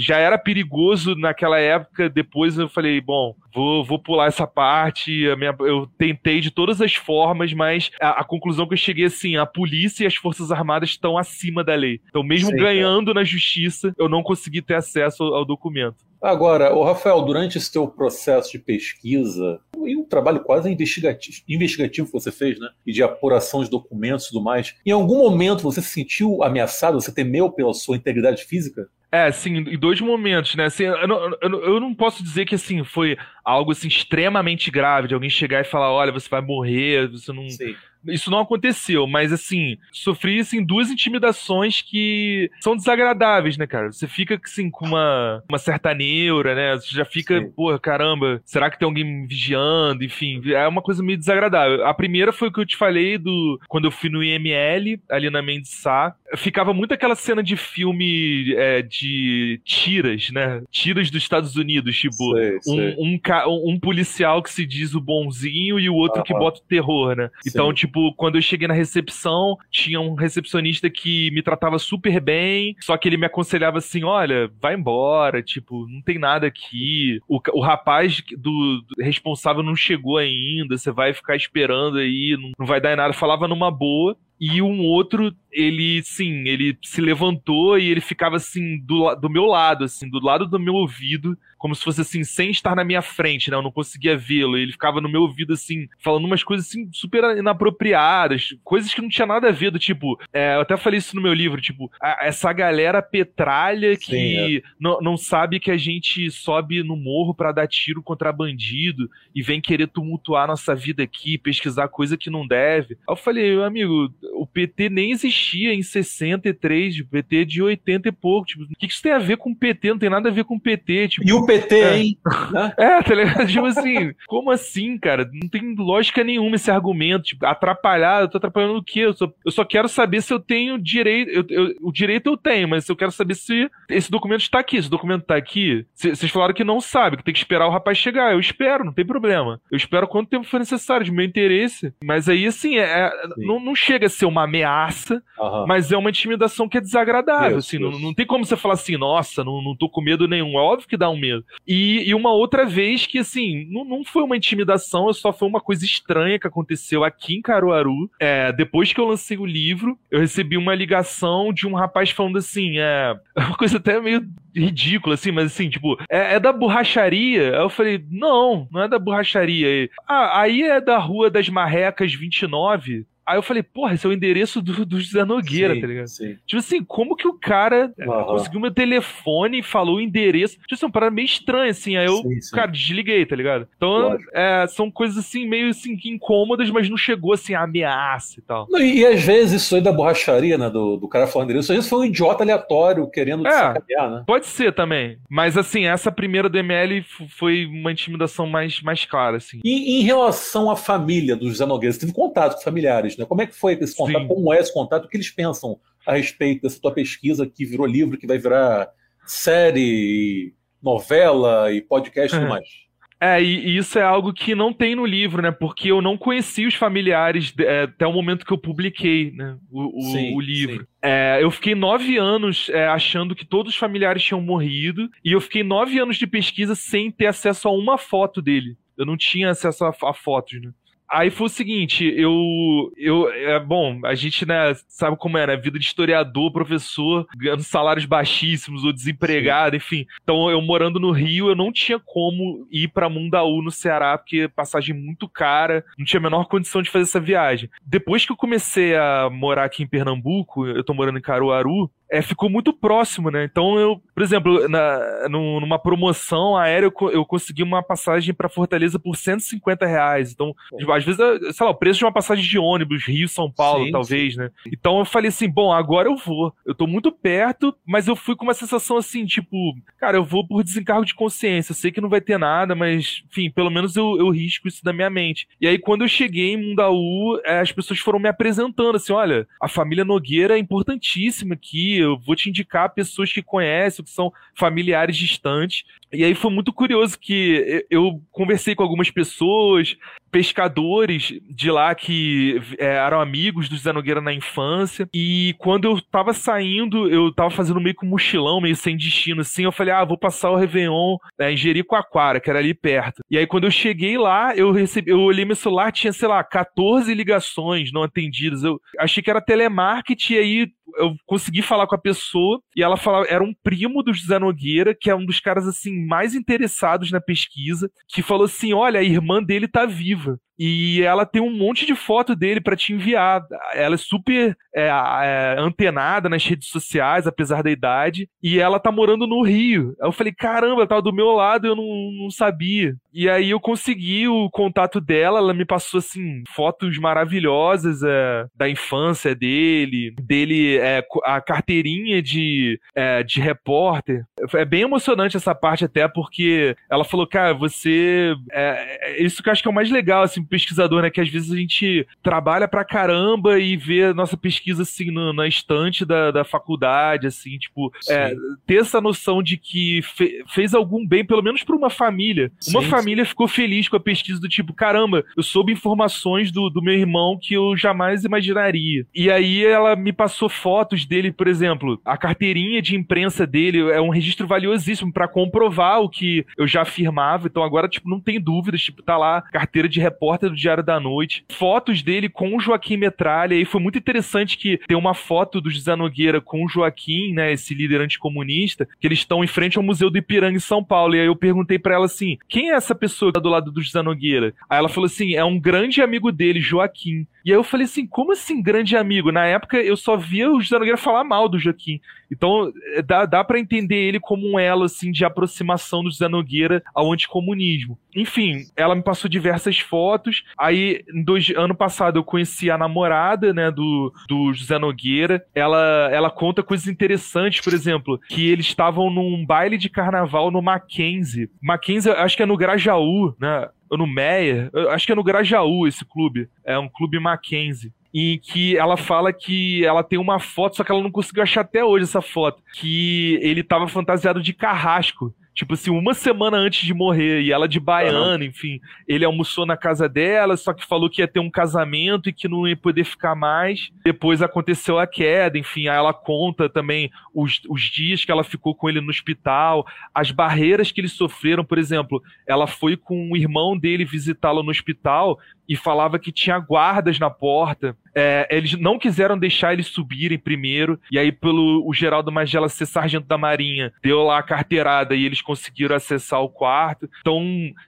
já era perigoso naquela época. Depois eu falei, bom, vou, vou pular essa parte. A minha, eu tentei de todas as formas, mas a, a, conclusão que eu cheguei assim: a polícia e as forças armadas estão acima da lei. Então, mesmo Sim, ganhando é. na justiça, eu não consegui ter acesso ao, ao documento. Agora, o Rafael, durante esse teu processo de pesquisa e um trabalho quase investigativo, investigativo que você fez, né? E de apuração de documentos e tudo mais, em algum momento você se sentiu ameaçado, você temeu pela sua integridade física? É, sim, em dois momentos, né? Assim, eu, não, eu não posso dizer que assim foi algo assim extremamente grave de alguém chegar e falar, olha, você vai morrer, você não. Sim isso não aconteceu, mas assim, sofri assim duas intimidações que são desagradáveis, né, cara? Você fica assim com uma, uma certa neura, né? Você já fica, Sim. porra, caramba, será que tem alguém me vigiando? Enfim, é uma coisa meio desagradável. A primeira foi o que eu te falei do quando eu fui no IML, ali na Mendes Sá. Ficava muito aquela cena de filme é, de tiras, né? Tiras dos Estados Unidos, tipo, sei, sei. Um, um, um, policial que se diz o bonzinho e o outro ah, que bota o terror, né? Então, tipo, tipo, quando eu cheguei na recepção, tinha um recepcionista que me tratava super bem, só que ele me aconselhava assim: olha, vai embora, tipo, não tem nada aqui. O, o rapaz do, do responsável não chegou ainda, você vai ficar esperando aí, não, não vai dar em nada. Falava numa boa. E um outro, ele, sim, ele se levantou e ele ficava assim, do, do meu lado, assim, do lado do meu ouvido, como se fosse assim, sem estar na minha frente, né? Eu não conseguia vê-lo. Ele ficava no meu ouvido, assim, falando umas coisas assim, super inapropriadas, coisas que não tinha nada a ver, do tipo, é, eu até falei isso no meu livro, tipo, a, essa galera petralha que Sim, é. não, não sabe que a gente sobe no morro para dar tiro contra bandido e vem querer tumultuar nossa vida aqui, pesquisar coisa que não deve. Aí eu falei, amigo, o PT nem existia existia em 63, de PT de 80 e pouco. Tipo, o que, que isso tem a ver com PT? Não tem nada a ver com PT. Tipo, e o PT, é. hein? é, tá ligado? Tipo assim, como assim, cara? Não tem lógica nenhuma esse argumento. Tipo, atrapalhar, eu tô atrapalhando o quê? Eu só, eu só quero saber se eu tenho direito. Eu, eu, o direito eu tenho, mas eu quero saber se esse documento está aqui. Esse documento está aqui. Vocês falaram que não sabe, que tem que esperar o rapaz chegar. Eu espero, não tem problema. Eu espero quanto tempo for necessário, de meu interesse. Mas aí, assim, é, é não, não, chega a ser uma ameaça, uhum. mas é uma intimidação que é desagradável. Assim. Não, não tem como você falar assim, nossa, não, não tô com medo nenhum. É óbvio que dá um medo. E, e uma outra vez que, assim, não, não foi uma intimidação, só foi uma coisa estranha que aconteceu aqui em Caruaru. É, depois que eu lancei o livro, eu recebi uma ligação de um rapaz falando assim, é, é uma coisa até meio ridícula, assim, mas assim, tipo, é, é, da borracharia? Aí eu falei, não, não é da borracharia. Ah, aí é da Rua das Marrecas 29. Aí eu falei, porra, esse é o endereço do, do José Nogueira, sim, tá ligado? Sim. Tipo assim, como que o cara uhum. conseguiu meu telefone e falou o endereço? Tipo assim, uma parada meio estranha, assim. Aí eu, sim, cara, desliguei, tá ligado? Então, é, são coisas assim, meio assim, incômodas, mas não chegou assim a ameaça e tal. Não, e, às vezes isso aí da borracharia, né? Do, do cara falando endereço, às vezes foi um idiota aleatório querendo é, sacanear, né? Pode ser também. Mas assim, essa primeira do ML foi uma intimidação mais, mais clara, assim. E em relação à família do José Nogueira, você teve contato com familiares, né? Como é que foi esse contato? Sim. Como é esse contato? O que eles pensam a respeito dessa tua pesquisa que virou livro, que vai virar série, novela e podcast e tudo mais? É, e, isso é algo que não tem no livro, né? Porque eu não conheci os familiares é, até o momento que eu publiquei né? o, o, sim, o livro. É, eu fiquei nove anos é, achando que todos os familiares tinham morrido, e eu fiquei nove anos de pesquisa sem ter acesso a uma foto dele. Eu não tinha acesso a, a fotos, né? Aí foi o seguinte, eu. eu é, bom, a gente, né, sabe como é, né? Vida de historiador, professor, ganhando salários baixíssimos ou desempregado, Sim. enfim. Então, eu morando no Rio, eu não tinha como ir para Mundaú, no Ceará, porque passagem muito cara, não tinha a menor condição de fazer essa viagem. Depois que eu comecei a morar aqui em Pernambuco, eu tô morando em Caruaru, é, ficou muito próximo, né? Então eu, por exemplo, na, numa promoção aérea eu, eu consegui uma passagem para Fortaleza por 150 reais. Então, às vezes, sei lá, o preço de uma passagem de ônibus, Rio, São Paulo, sim, talvez, sim. né? Então eu falei assim, bom, agora eu vou. Eu tô muito perto, mas eu fui com uma sensação assim, tipo, cara, eu vou por desencargo de consciência. Eu sei que não vai ter nada, mas, enfim, pelo menos eu, eu risco isso da minha mente. E aí, quando eu cheguei em Mundaú, é, as pessoas foram me apresentando assim, olha, a família Nogueira é importantíssima aqui, eu vou te indicar pessoas que conhecem, que são familiares distantes. E aí foi muito curioso que eu conversei com algumas pessoas, pescadores de lá que é, eram amigos do Zé Nogueira na infância. E quando eu tava saindo, eu tava fazendo meio que um mochilão, meio sem destino, assim. Eu falei, ah, vou passar o Réveillon é, em Jericoacoara, que era ali perto. E aí quando eu cheguei lá, eu recebi, eu olhei meu celular, tinha, sei lá, 14 ligações não atendidas. Eu achei que era telemarketing, e aí eu consegui falar com a pessoa e ela falava, era um primo do José Nogueira, que é um dos caras assim mais interessados na pesquisa, que falou assim: "Olha, a irmã dele tá viva". E ela tem um monte de foto dele para te enviar. Ela é super é, é, antenada nas redes sociais, apesar da idade. E ela tá morando no Rio. Eu falei, caramba, ela tava do meu lado eu não, não sabia. E aí eu consegui o contato dela. Ela me passou, assim, fotos maravilhosas é, da infância dele, dele, é, a carteirinha de, é, de repórter. É bem emocionante essa parte, até porque ela falou, cara, você. É, isso que eu acho que é o mais legal, assim, pesquisador, né? Que às vezes a gente trabalha pra caramba e vê a nossa pesquisa assim no, na estante da, da faculdade, assim, tipo, é, ter essa noção de que fe, fez algum bem, pelo menos pra uma família. Uma sim, família sim. ficou feliz com a pesquisa do tipo, caramba, eu soube informações do, do meu irmão que eu jamais imaginaria. E aí ela me passou fotos dele, por exemplo, a carteirinha de imprensa dele é um registro valiosíssimo para comprovar o que eu já afirmava. Então agora, tipo, não tem dúvidas, tipo, tá lá, carteira de repórter repórter do Diário da Noite, fotos dele com o Joaquim Metralha, e foi muito interessante que tem uma foto do José Nogueira com o Joaquim, né, esse líder anticomunista, que eles estão em frente ao Museu do Ipiranga em São Paulo, e aí eu perguntei para ela assim, quem é essa pessoa que tá do lado do José Nogueira? Aí ela falou assim, é um grande amigo dele, Joaquim. E aí eu falei assim, como assim grande amigo? Na época eu só via o José Nogueira falar mal do Joaquim. Então eh, dá, dá para entender ele como um elo assim de aproximação do José Nogueira ao anticomunismo. Enfim, ela me passou diversas fotos. Aí, dois, ano passado, eu conheci a namorada, né, do, do José Nogueira. Ela, ela conta coisas interessantes, por exemplo, que eles estavam num baile de carnaval no Mackenzie. Mackenzie, acho que é no Grajaú, né? No Meyer. Acho que é no Grajaú esse clube. É um clube Mackenzie em que ela fala que ela tem uma foto, só que ela não conseguiu achar até hoje essa foto, que ele tava fantasiado de carrasco. Tipo assim, uma semana antes de morrer, e ela de baiana, uhum. enfim. Ele almoçou na casa dela, só que falou que ia ter um casamento e que não ia poder ficar mais. Depois aconteceu a queda, enfim. Aí ela conta também os, os dias que ela ficou com ele no hospital, as barreiras que eles sofreram. Por exemplo, ela foi com o irmão dele visitá-lo no hospital e falava que tinha guardas na porta. É, eles não quiseram deixar eles subirem primeiro, e aí, pelo o Geraldo Magela ser sargento da Marinha, deu lá a carteirada e eles conseguiram acessar o quarto. Então,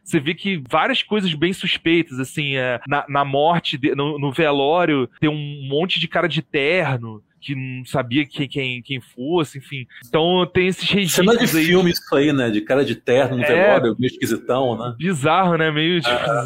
você vê que várias coisas bem suspeitas, assim, é, na, na morte, de, no, no velório, tem um monte de cara de terno que não sabia que, quem, quem fosse, enfim. Então tem esses registros. Cena de aí. filme isso aí, né? De cara de terno no é, velório, meio esquisitão, né? Bizarro, né? Meio tipo ah,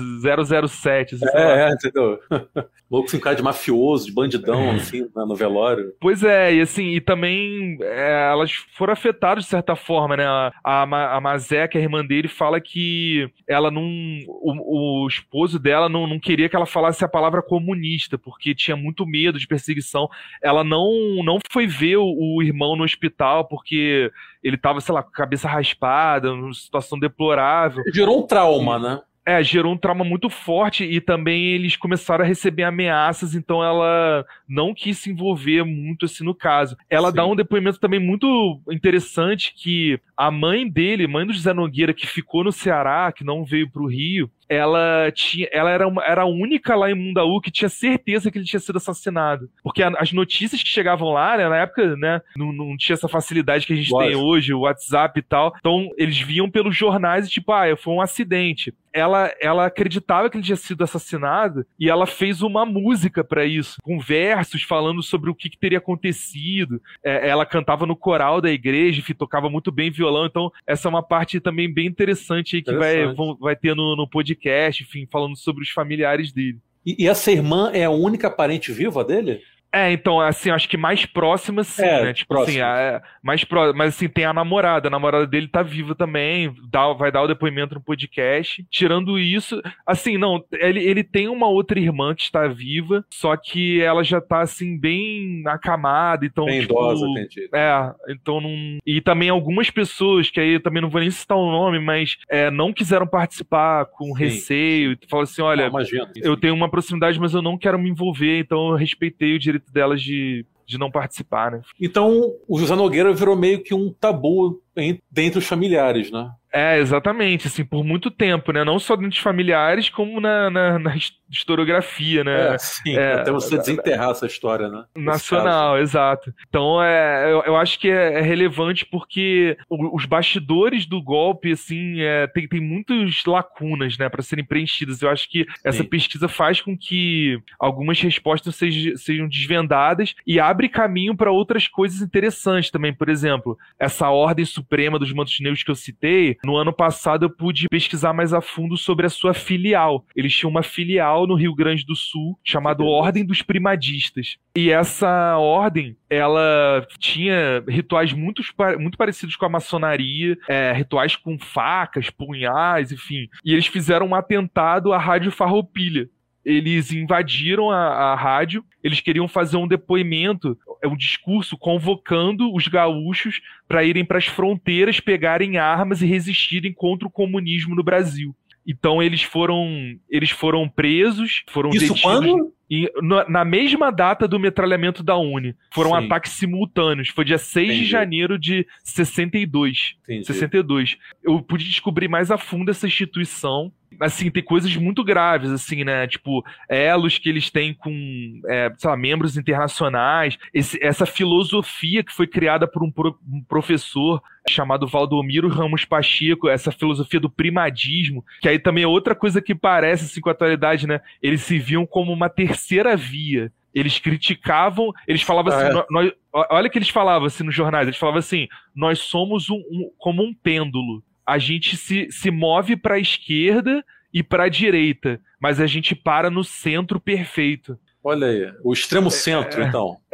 007. Assim, é, é, entendeu? Louco assim, cara de mafioso, de bandidão, é. assim, né, no velório. Pois é, e assim, e também é, elas foram afetadas de certa forma, né? A, a, a Mazé, que é a irmã dele, fala que ela não. O, o esposo dela não, não queria que ela falasse a palavra comunista, porque tinha muito medo de perseguição. Ela não não, não foi ver o, o irmão no hospital porque ele tava, sei lá, com a cabeça raspada, numa situação deplorável. Gerou um trauma, né? É, gerou um trauma muito forte e também eles começaram a receber ameaças, então ela não quis se envolver muito assim no caso. Ela Sim. dá um depoimento também muito interessante que a mãe dele, mãe do José Nogueira, que ficou no Ceará, que não veio para o Rio, ela tinha, ela era, uma, era a única lá em Mundaú que tinha certeza que ele tinha sido assassinado. Porque a, as notícias que chegavam lá, né, na época, né, não, não tinha essa facilidade que a gente Lógico. tem hoje, o WhatsApp e tal. Então, eles viam pelos jornais e tipo, ah, foi um acidente. Ela, ela acreditava que ele tinha sido assassinado e ela fez uma música para isso, com versos falando sobre o que, que teria acontecido. É, ela cantava no coral da igreja, enfim, tocava muito bem violão. Então, essa é uma parte também bem interessante aí que interessante. vai, vai ter no, no podcast enfim, falando sobre os familiares dele. E, e essa irmã é a única parente viva dele? É, então, assim, acho que mais próxima, sim, é, né? Tipo assim, é, mais próxima. Mas assim, tem a namorada. A namorada dele tá viva também, dá, vai dar o depoimento no podcast. Tirando isso, assim, não, ele, ele tem uma outra irmã que está viva, só que ela já tá, assim, bem acamada, então. Bem tipo, idosa, entendi. É, então não. E também algumas pessoas, que aí eu também não vou nem citar o nome, mas é, não quiseram participar com sim. receio. Falaram assim: olha, eu tenho uma proximidade, mas eu não quero me envolver, então eu respeitei o direito delas de, de não participar, né? Então, o José Nogueira virou meio que um tabu dentre os familiares, né? É, exatamente, assim, por muito tempo, né? Não só dentro dos familiares, como na, na, na historiografia, né? É, sim, é, até você desenterrar essa história, né? Nacional, exato. Então, é, eu, eu acho que é, é relevante porque os bastidores do golpe, assim, é, tem, tem muitas lacunas, né, para serem preenchidas. Eu acho que essa sim. pesquisa faz com que algumas respostas sejam, sejam desvendadas e abre caminho para outras coisas interessantes também. Por exemplo, essa ordem suprema dos mantos negros que eu citei, no ano passado eu pude pesquisar mais a fundo sobre a sua filial. Eles tinham uma filial no Rio Grande do Sul chamada Ordem dos Primadistas. E essa ordem, ela tinha rituais muito, muito parecidos com a maçonaria, é, rituais com facas, punhais, enfim. E eles fizeram um atentado à Rádio Farroupilha eles invadiram a, a, rádio, eles queriam fazer um depoimento, é um discurso convocando os gaúchos para irem para as fronteiras, pegarem armas e resistirem contra o comunismo no Brasil. Então eles foram eles foram presos, foram Isso detidos. quando? E, na mesma data do metralhamento da Uni. Foram Sim. ataques simultâneos. Foi dia 6 Entendi. de janeiro de 62. Entendi. 62. Eu pude descobrir mais a fundo essa instituição assim, tem coisas muito graves, assim, né? Tipo, elos que eles têm com, é, sei lá, membros internacionais, esse, essa filosofia que foi criada por um, pro, um professor chamado Valdomiro Ramos Pacheco, essa filosofia do primadismo, que aí também é outra coisa que parece, assim, com a atualidade, né? Eles se viam como uma terceira via. Eles criticavam, eles falavam assim, ah, é. nós, olha que eles falavam assim nos jornais, eles falavam assim, nós somos um, um como um pêndulo a gente se, se move para a esquerda e para a direita, mas a gente para no centro perfeito. Olha aí, o extremo centro, é, então.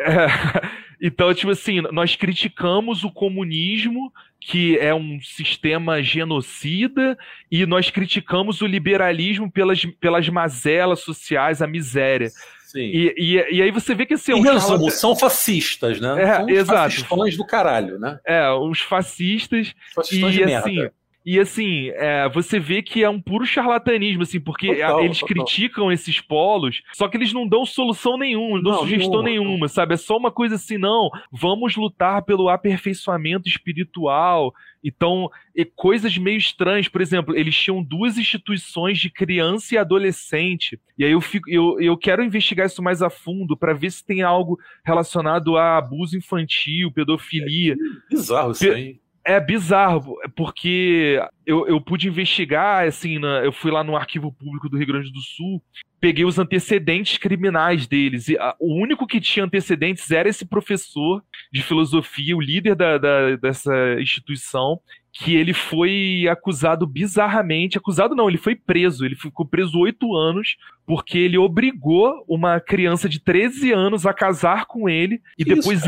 É, então, tipo assim, nós criticamos o comunismo, que é um sistema genocida, e nós criticamos o liberalismo pelas, pelas mazelas sociais, a miséria. Sim. E, e, e aí você vê que assim, em resumo, são fascistas, né? É, são exato. fascistões do caralho, né? É, os fascistas. Fascistões e, de assim, merda. E assim, é, você vê que é um puro charlatanismo, assim, porque total, eles total. criticam esses polos, só que eles não dão solução nenhuma, não dão não, sugestão nenhuma, nenhuma, sabe? É só uma coisa assim, não, vamos lutar pelo aperfeiçoamento espiritual. Então, e coisas meio estranhas, por exemplo, eles tinham duas instituições de criança e adolescente. E aí eu, fico, eu, eu quero investigar isso mais a fundo para ver se tem algo relacionado a abuso infantil, pedofilia. É bizarro isso aí é bizarro, porque eu, eu pude investigar, assim, na, eu fui lá no arquivo público do Rio Grande do Sul, peguei os antecedentes criminais deles, e a, o único que tinha antecedentes era esse professor de filosofia, o líder da, da, dessa instituição, que ele foi acusado bizarramente, acusado não, ele foi preso, ele ficou preso oito anos, porque ele obrigou uma criança de 13 anos a casar com ele, e depois,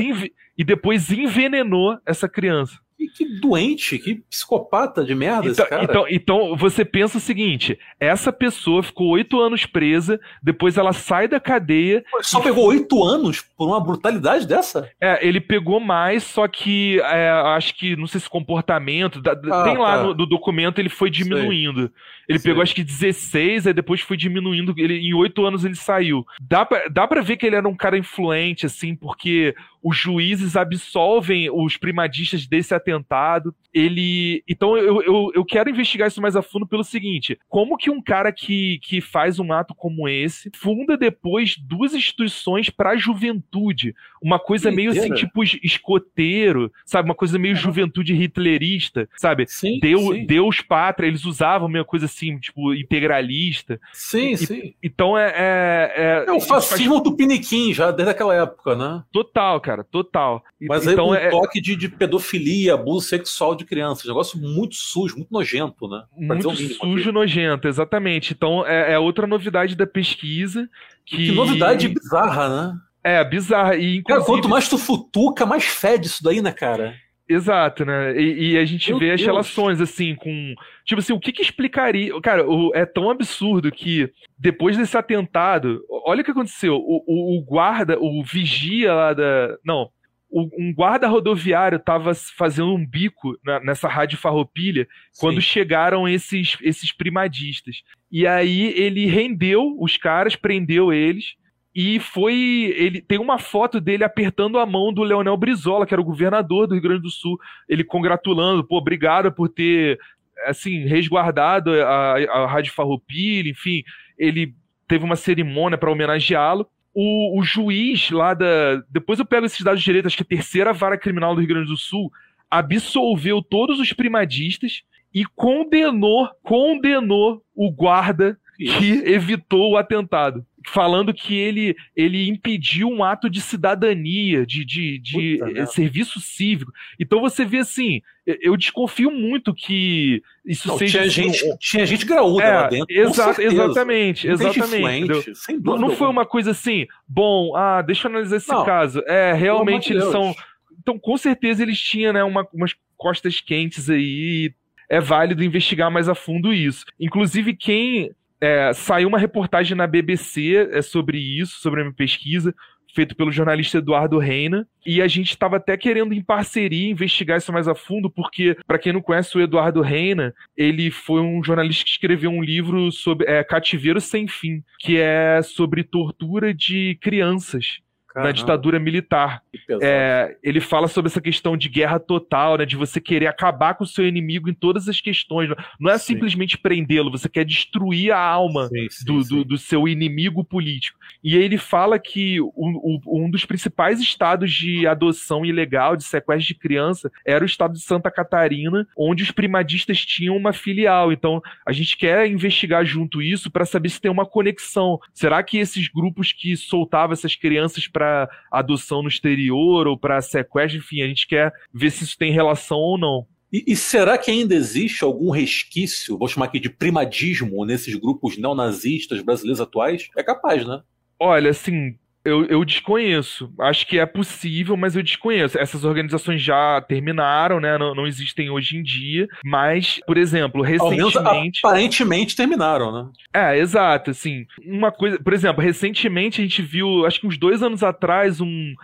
e depois envenenou essa criança. Que, que, doente, que psicopata de merda então, esse cara. Então, então, você pensa o seguinte: essa pessoa ficou oito anos presa, depois ela sai da cadeia. Só pegou oito anos por uma brutalidade dessa? É, ele pegou mais, só que é, acho que, não sei se comportamento. Da, ah, tem lá tá. no, no, documento, ele foi diminuindo. Sei. Ele sei. pegou acho que 16, aí depois foi diminuindo. Ele, em oito anos ele saiu. Dá pra, dá pra ver que ele era um cara influente, assim, porque os juízes absolvem os primadistas desse atentado. Ele. Então eu, eu, eu quero investigar isso mais a fundo pelo seguinte: como que um cara que, que faz um ato como esse funda depois duas instituições para a juventude? Uma coisa meio assim, tipo escoteiro, sabe? Uma coisa meio juventude hitlerista, sabe? Sim, Deus, sim. Deus pátria, eles usavam meio coisa assim, tipo, integralista. Sim, e, sim. Então é. É, é, é o fascismo faz... do Piniquim já desde aquela época, né? Total, cara cara, total. Mas então, aí um é... toque de, de pedofilia, abuso sexual de crianças, negócio muito sujo, muito nojento, né? Pra muito sujo, aqui. nojento, exatamente. Então é, é, outra novidade da pesquisa. Que, que novidade bizarra, né? É, bizarra. E, inclusive... Cara, quanto mais tu futuca, mais fede isso daí, né, cara? Exato, né? E, e a gente Meu vê Deus. as relações, assim, com. Tipo assim, o que que explicaria. Cara, o, é tão absurdo que depois desse atentado, olha o que aconteceu. O, o, o guarda, o vigia lá da. Não. Um guarda rodoviário estava fazendo um bico na, nessa rádio farroupilha Sim. quando chegaram esses, esses primadistas. E aí ele rendeu os caras, prendeu eles e foi. Ele tem uma foto dele apertando a mão do Leonel Brizola, que era o governador do Rio Grande do Sul. Ele congratulando, pô, obrigado por ter assim, resguardado a, a Rádio Farroupilha, enfim, ele teve uma cerimônia para homenageá-lo. O, o, juiz lá da. Depois eu pego esses dados direitos, acho que a terceira vara criminal do Rio Grande do Sul absolveu todos os primadistas e condenou, condenou o guarda que evitou o atentado falando que ele, ele impediu um ato de cidadania, de, de, de serviço cívico. Então você vê assim, eu desconfio muito que isso não, seja. Tinha gente, tinha gente graúda é, lá dentro. Exa exatamente, exatamente. Não, não foi uma coisa assim, bom, ah, deixa eu analisar esse não, caso. É, realmente eles Deus. são. Então, com certeza eles tinham né, uma, umas costas quentes aí. É válido investigar mais a fundo isso. Inclusive, quem é, saiu uma reportagem na BBC é, sobre isso, sobre a minha pesquisa, feito pelo jornalista Eduardo Reina, e a gente estava até querendo em parceria investigar isso mais a fundo, porque para quem não conhece o Eduardo Reina, ele foi um jornalista que escreveu um livro sobre é, Cativeiro sem fim, que é sobre tortura de crianças. Na ditadura militar. É, ele fala sobre essa questão de guerra total, né, de você querer acabar com o seu inimigo em todas as questões. Não é sim. simplesmente prendê-lo, você quer destruir a alma sim, sim, do, do, do, seu inimigo político. E aí ele fala que o, o, um dos principais estados de adoção ilegal, de sequestro de criança, era o estado de Santa Catarina, onde os primadistas tinham uma filial. Então a gente quer investigar junto isso para saber se tem uma conexão. Será que esses grupos que soltavam essas crianças para adoção no exterior ou para sequestro, enfim, a gente quer ver se isso tem relação ou não. E, e, será que ainda existe algum resquício, vou chamar aqui de primadismo, nesses grupos neonazistas brasileiros atuais? É capaz, né? Olha, assim, eu, eu desconheço. Acho que é possível, mas eu desconheço. Essas organizações já terminaram, né? Não, não existem hoje em dia. Mas, por exemplo, recentemente. aparentemente terminaram, né? É, exato. Assim, uma coisa. Por exemplo, recentemente a gente viu, acho que uns dois anos atrás, um,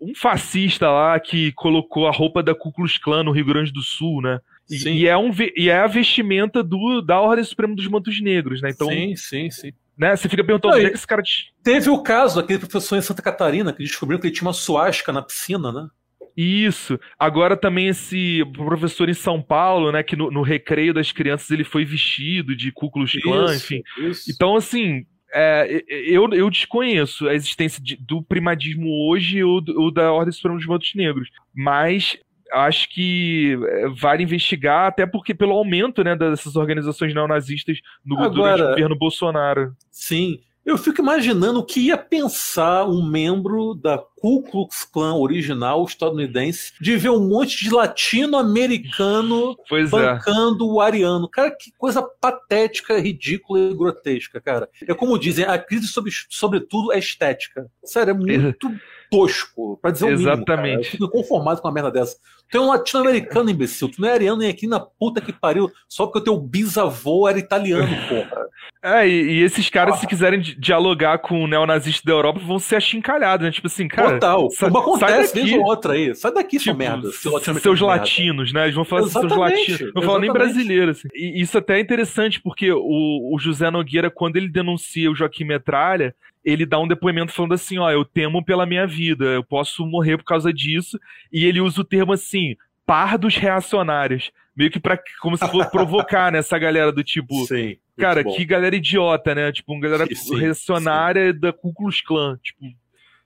um fascista lá que colocou a roupa da Ku Klux Klan no Rio Grande do Sul, né? E, e, é, um, e é a vestimenta do, da Ordem Suprema dos Mantos Negros, né? Então, sim, sim, sim. Né? Você fica perguntando onde é que esse cara. Teve o caso daquele professor em Santa Catarina que descobriu que ele tinha uma suástica na piscina, né? Isso. Agora também esse professor em São Paulo, né, que no, no recreio das crianças ele foi vestido de Ku Klux Klan, enfim. Isso. Então, assim, é, eu, eu desconheço a existência de, do primadismo hoje ou, ou da Ordem Suprema dos Votos Negros. Mas acho que é, vale investigar, até porque pelo aumento né, dessas organizações neonazistas no, Agora, durante o governo Bolsonaro. Sim. Eu fico imaginando o que ia pensar um membro da Ku Klux Klan original estadunidense de ver um monte de latino-americano bancando é. o ariano. Cara, que coisa patética, ridícula e grotesca, cara. É como dizem, a crise sobre, sobretudo é estética. Sério, é muito tosco, pra dizer o Exatamente. mínimo. Exatamente. Eu fico conformado com uma merda dessa. Tu é um latino-americano, imbecil. Tu não é ariano nem aqui na puta que pariu, só porque o teu bisavô era italiano, porra. É, e, e esses caras, ah. se quiserem dialogar com o neonazista da Europa, vão ser achincalhados, né? Tipo assim, cara. Total. Sa Como acontece vez ou outra aí. Sai daqui, tipo, sua merda. Seu seus latinos, merda. né? Eles vão falar assim, seus latinos. Não falar nem brasileiro, assim. E isso até é interessante, porque o, o José Nogueira, quando ele denuncia o Joaquim Metralha, ele dá um depoimento falando assim, ó, eu temo pela minha vida, eu posso morrer por causa disso, e ele usa o termo assim, pardos reacionários, meio que para como se fosse provocar né, essa galera do tipo, sim, cara, que galera idiota, né? Tipo, uma galera sim, reacionária sim. da Ku Klux Klan, tipo.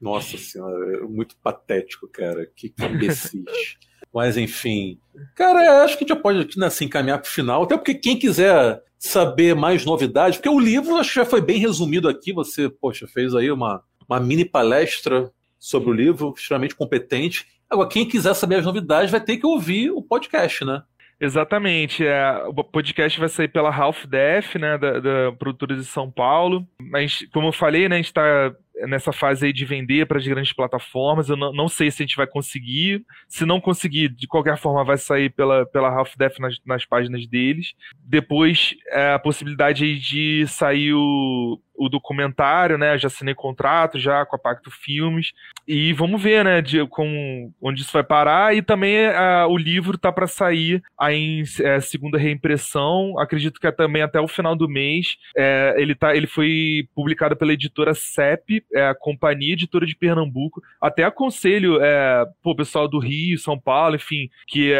Nossa senhora, é muito patético, cara. Que, que imbecis. Mas enfim, cara, acho que já pode né, assim, caminhar para o final, até porque quem quiser saber mais novidades, porque o livro acho que já foi bem resumido aqui. Você, poxa, fez aí uma, uma mini palestra sobre o livro, extremamente competente. Agora, quem quiser saber as novidades vai ter que ouvir o podcast, né? Exatamente. É, o podcast vai sair pela Half Def, né, da, da produtora de São Paulo. Mas, como eu falei, né, a gente está nessa fase aí de vender para as grandes plataformas. Eu não, não, sei se a gente vai conseguir. Se não conseguir, de qualquer forma, vai sair pela, pela Half Def nas, nas páginas deles. Depois, é, a possibilidade de sair o, o documentário, né? Já assinei contrato já com a Pacto Filmes. E vamos ver, né, de, com, onde isso vai parar. E também é, o livro tá para sair aí em é, segunda reimpressão. Acredito que é também até o final do mês. É, ele, tá, ele foi publicado pela editora CEP, é a Companhia Editora de Pernambuco. Até aconselho, é, pô, pessoal do Rio, São Paulo, enfim, que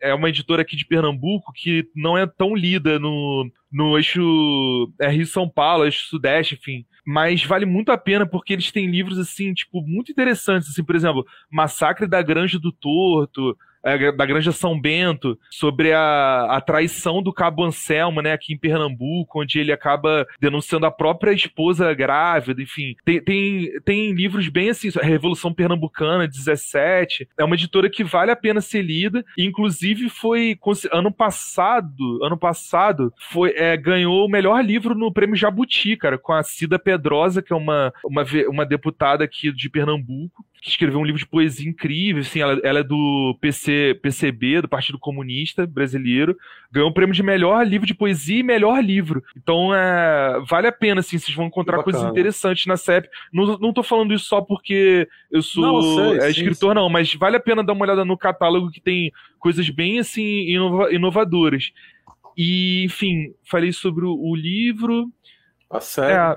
é, uma editora aqui de Pernambuco que não é tão lida no, no eixo é, Rio-São Paulo, eixo Sudeste, enfim. Mas vale muito a pena porque eles têm livros, assim, tipo, muito interessantes. Assim, por exemplo, Massacre da Granja do Torto, da Granja São Bento, sobre a, a traição do Cabo Anselmo, né, aqui em Pernambuco, onde ele acaba denunciando a própria esposa grávida, enfim. Tem, tem, tem livros bem assim, a Revolução Pernambucana, 17, é uma editora que vale a pena ser lida, inclusive foi, ano passado, ano passado, foi, é, ganhou o melhor livro no Prêmio Jabuti, cara, com a Cida Pedrosa, que é uma, uma, uma deputada aqui de Pernambuco, que escreveu um livro de poesia incrível, assim, ela, ela, é do PC, PCB, do Partido Comunista Brasileiro, ganhou o prêmio de melhor livro de poesia e melhor livro. Então, é, vale a pena, assim, vocês vão encontrar coisas interessantes na CEP. Não, não tô falando isso só porque eu sou não, sei, é, escritor, sim. não, mas vale a pena dar uma olhada no catálogo que tem coisas bem, assim, inova inovadoras. E, enfim, falei sobre o, o livro. A série. É,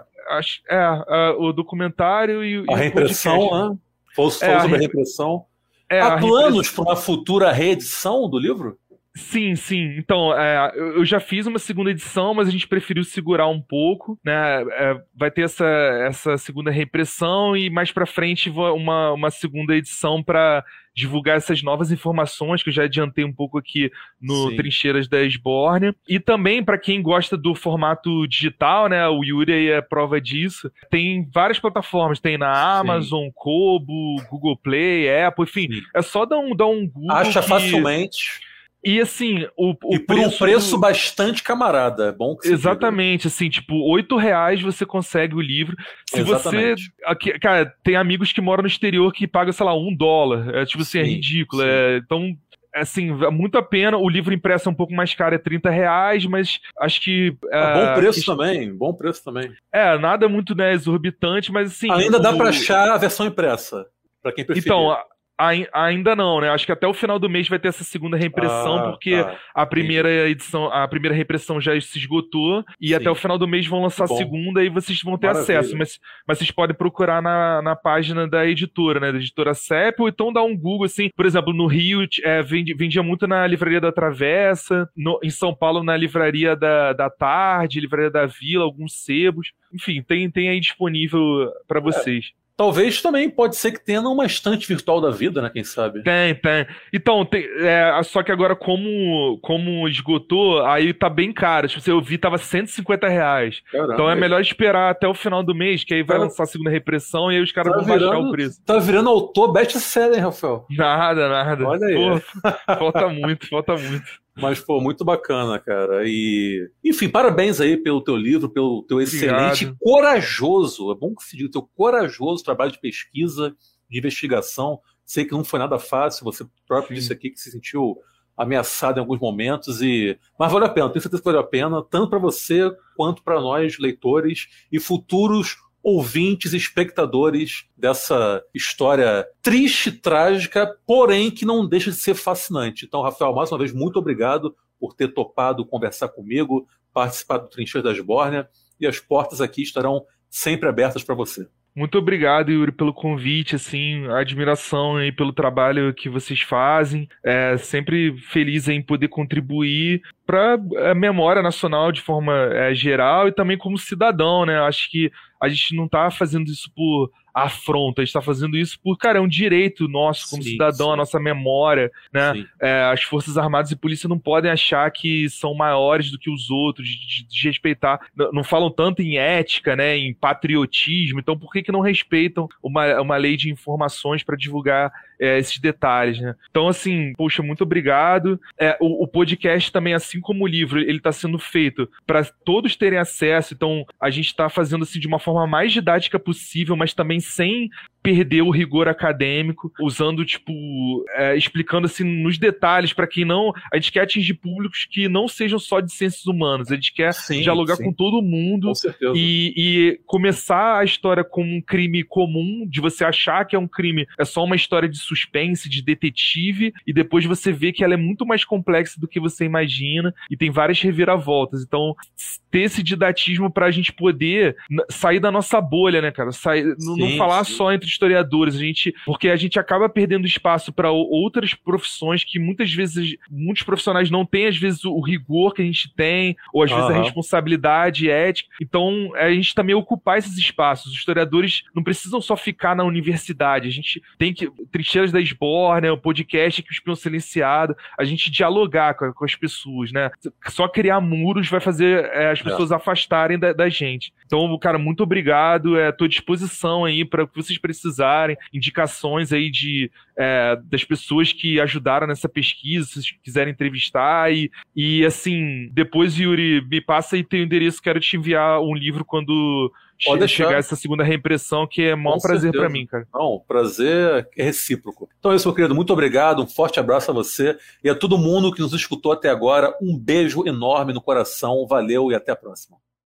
é, é, o documentário e, a e reimpressão, né? Falou, é, sobre a repressão. É, Há planos para uma futura reedição do livro? Sim, sim. Então, é, eu já fiz uma segunda edição, mas a gente preferiu segurar um pouco, né? É, vai ter essa, essa segunda reimpressão e mais para frente uma, uma segunda edição para divulgar essas novas informações que eu já adiantei um pouco aqui no Sim. Trincheiras da Esborne. E também para quem gosta do formato digital, né? O Yuri é prova disso. Tem várias plataformas, tem na Amazon, Sim. Kobo, Google Play, Apple, enfim, Sim. é só dar um dar um Google Acha que... facilmente e assim, o, o e por preço um preço do... bastante camarada. É bom que Exatamente, assim, tipo, oito reais você consegue o livro. Se Exatamente. você. Aqui, cara, tem amigos que moram no exterior que pagam, sei lá, um dólar. É tipo assim, é sim, é ridículo. É, então, assim, é muito a pena. O livro impresso é um pouco mais caro, é 30 reais, mas acho que. É, bom preço que... também, bom preço também. É, nada muito né, exorbitante, mas assim. Ainda o... dá para achar a versão impressa. Pra quem preferir. Então, Ainda não, né? Acho que até o final do mês vai ter essa segunda reimpressão, ah, porque tá. a primeira edição, a primeira reimpressão já se esgotou, e Sim. até o final do mês vão lançar a segunda e vocês vão ter Maravilha. acesso. Mas, mas vocês podem procurar na, na página da editora, né? Da editora CEP, ou então dar um Google, assim, por exemplo, no Rio é, vendia, vendia muito na Livraria da Travessa, no, em São Paulo na Livraria da, da Tarde, Livraria da Vila, alguns sebos. Enfim, tem, tem aí disponível para é. vocês. É. Talvez também pode ser que tenha uma estante virtual da vida, né? Quem sabe? Tem, tem. Então, tem, é, só que agora, como, como esgotou, aí tá bem caro. Tipo, eu vi, tava 150 reais. Caramba, então é melhor esperar até o final do mês, que aí vai tá. lançar a segunda repressão e aí os caras tá vão virando, baixar o preço. Tá virando autor best-seller, hein, Rafael? Nada, nada. Olha aí. Pô, falta muito, falta muito. Mas, pô, muito bacana, cara. E, enfim, parabéns aí pelo teu livro, pelo teu excelente, Obrigado. corajoso, é bom que se diga, teu corajoso trabalho de pesquisa, de investigação. Sei que não foi nada fácil, você próprio Sim. disse aqui que se sentiu ameaçado em alguns momentos e mas vale a pena, tenho certeza que vale a pena, tanto para você quanto para nós leitores e futuros ouvintes e espectadores dessa história triste, trágica, porém que não deixa de ser fascinante. Então, Rafael, mais uma vez, muito obrigado por ter topado conversar comigo, participar do Trincheiro das Bórnia, e as portas aqui estarão sempre abertas para você. Muito obrigado, Yuri, pelo convite, assim, admiração aí pelo trabalho que vocês fazem. É sempre feliz em poder contribuir para a memória nacional de forma é, geral e também como cidadão, né? Acho que a gente não está fazendo isso por afronta, a gente está fazendo isso por, cara, é um direito nosso como sim, cidadão, sim. a nossa memória, né? É, as Forças Armadas e Polícia não podem achar que são maiores do que os outros, de, de, respeitar, não falam tanto em ética, né, em patriotismo, então por que que não respeitam uma, uma lei de informações para divulgar é, esses detalhes, né? Então, assim, poxa, muito obrigado. É, o, o, podcast também, assim como o livro, ele está sendo feito para todos terem acesso, então a gente está fazendo assim de uma forma mais didática possível, mas também sem perder o rigor acadêmico, usando, tipo, é, explicando assim nos detalhes para quem não. A gente quer atingir públicos que não sejam só de ciências humanas, a gente quer sim, dialogar sim. com todo mundo com e, e, começar a história como um crime comum, de você achar que é um crime, é só uma história de suspense, de detetive, e depois você vê que ela é muito mais complexa do que você imagina e tem várias reviravoltas. Então, ter esse didatismo para a gente poder sair da nossa bolha, né, cara? Sair, sim, não falar só entre historiadores, a gente, porque a gente acaba perdendo espaço para outras profissões que muitas vezes muitos profissionais não têm às vezes o rigor que a gente tem, ou às uhum. vezes a responsabilidade ética. Então, a gente também ocupar esses espaços. Os historiadores não precisam só ficar na universidade, a gente tem que trincheiras da Esborne, o podcast que o espião silenciado, a gente dialogar com, com, as pessoas, né? Só criar muros vai fazer é, as é. pessoas é. afastarem da, da, gente. Então, cara, muito obrigado, é, tô à disposição aí para o que vocês precisarem precisarem, indicações aí de é, das pessoas que ajudaram nessa pesquisa, se quiserem entrevistar. E, e assim, depois, Yuri, me passa aí teu endereço, quero te enviar um livro quando Pode chegar essa segunda reimpressão, que é um prazer para mim, cara. Não, prazer é recíproco. Então é isso, meu querido. Muito obrigado, um forte abraço a você e a todo mundo que nos escutou até agora. Um beijo enorme no coração, valeu e até a próxima.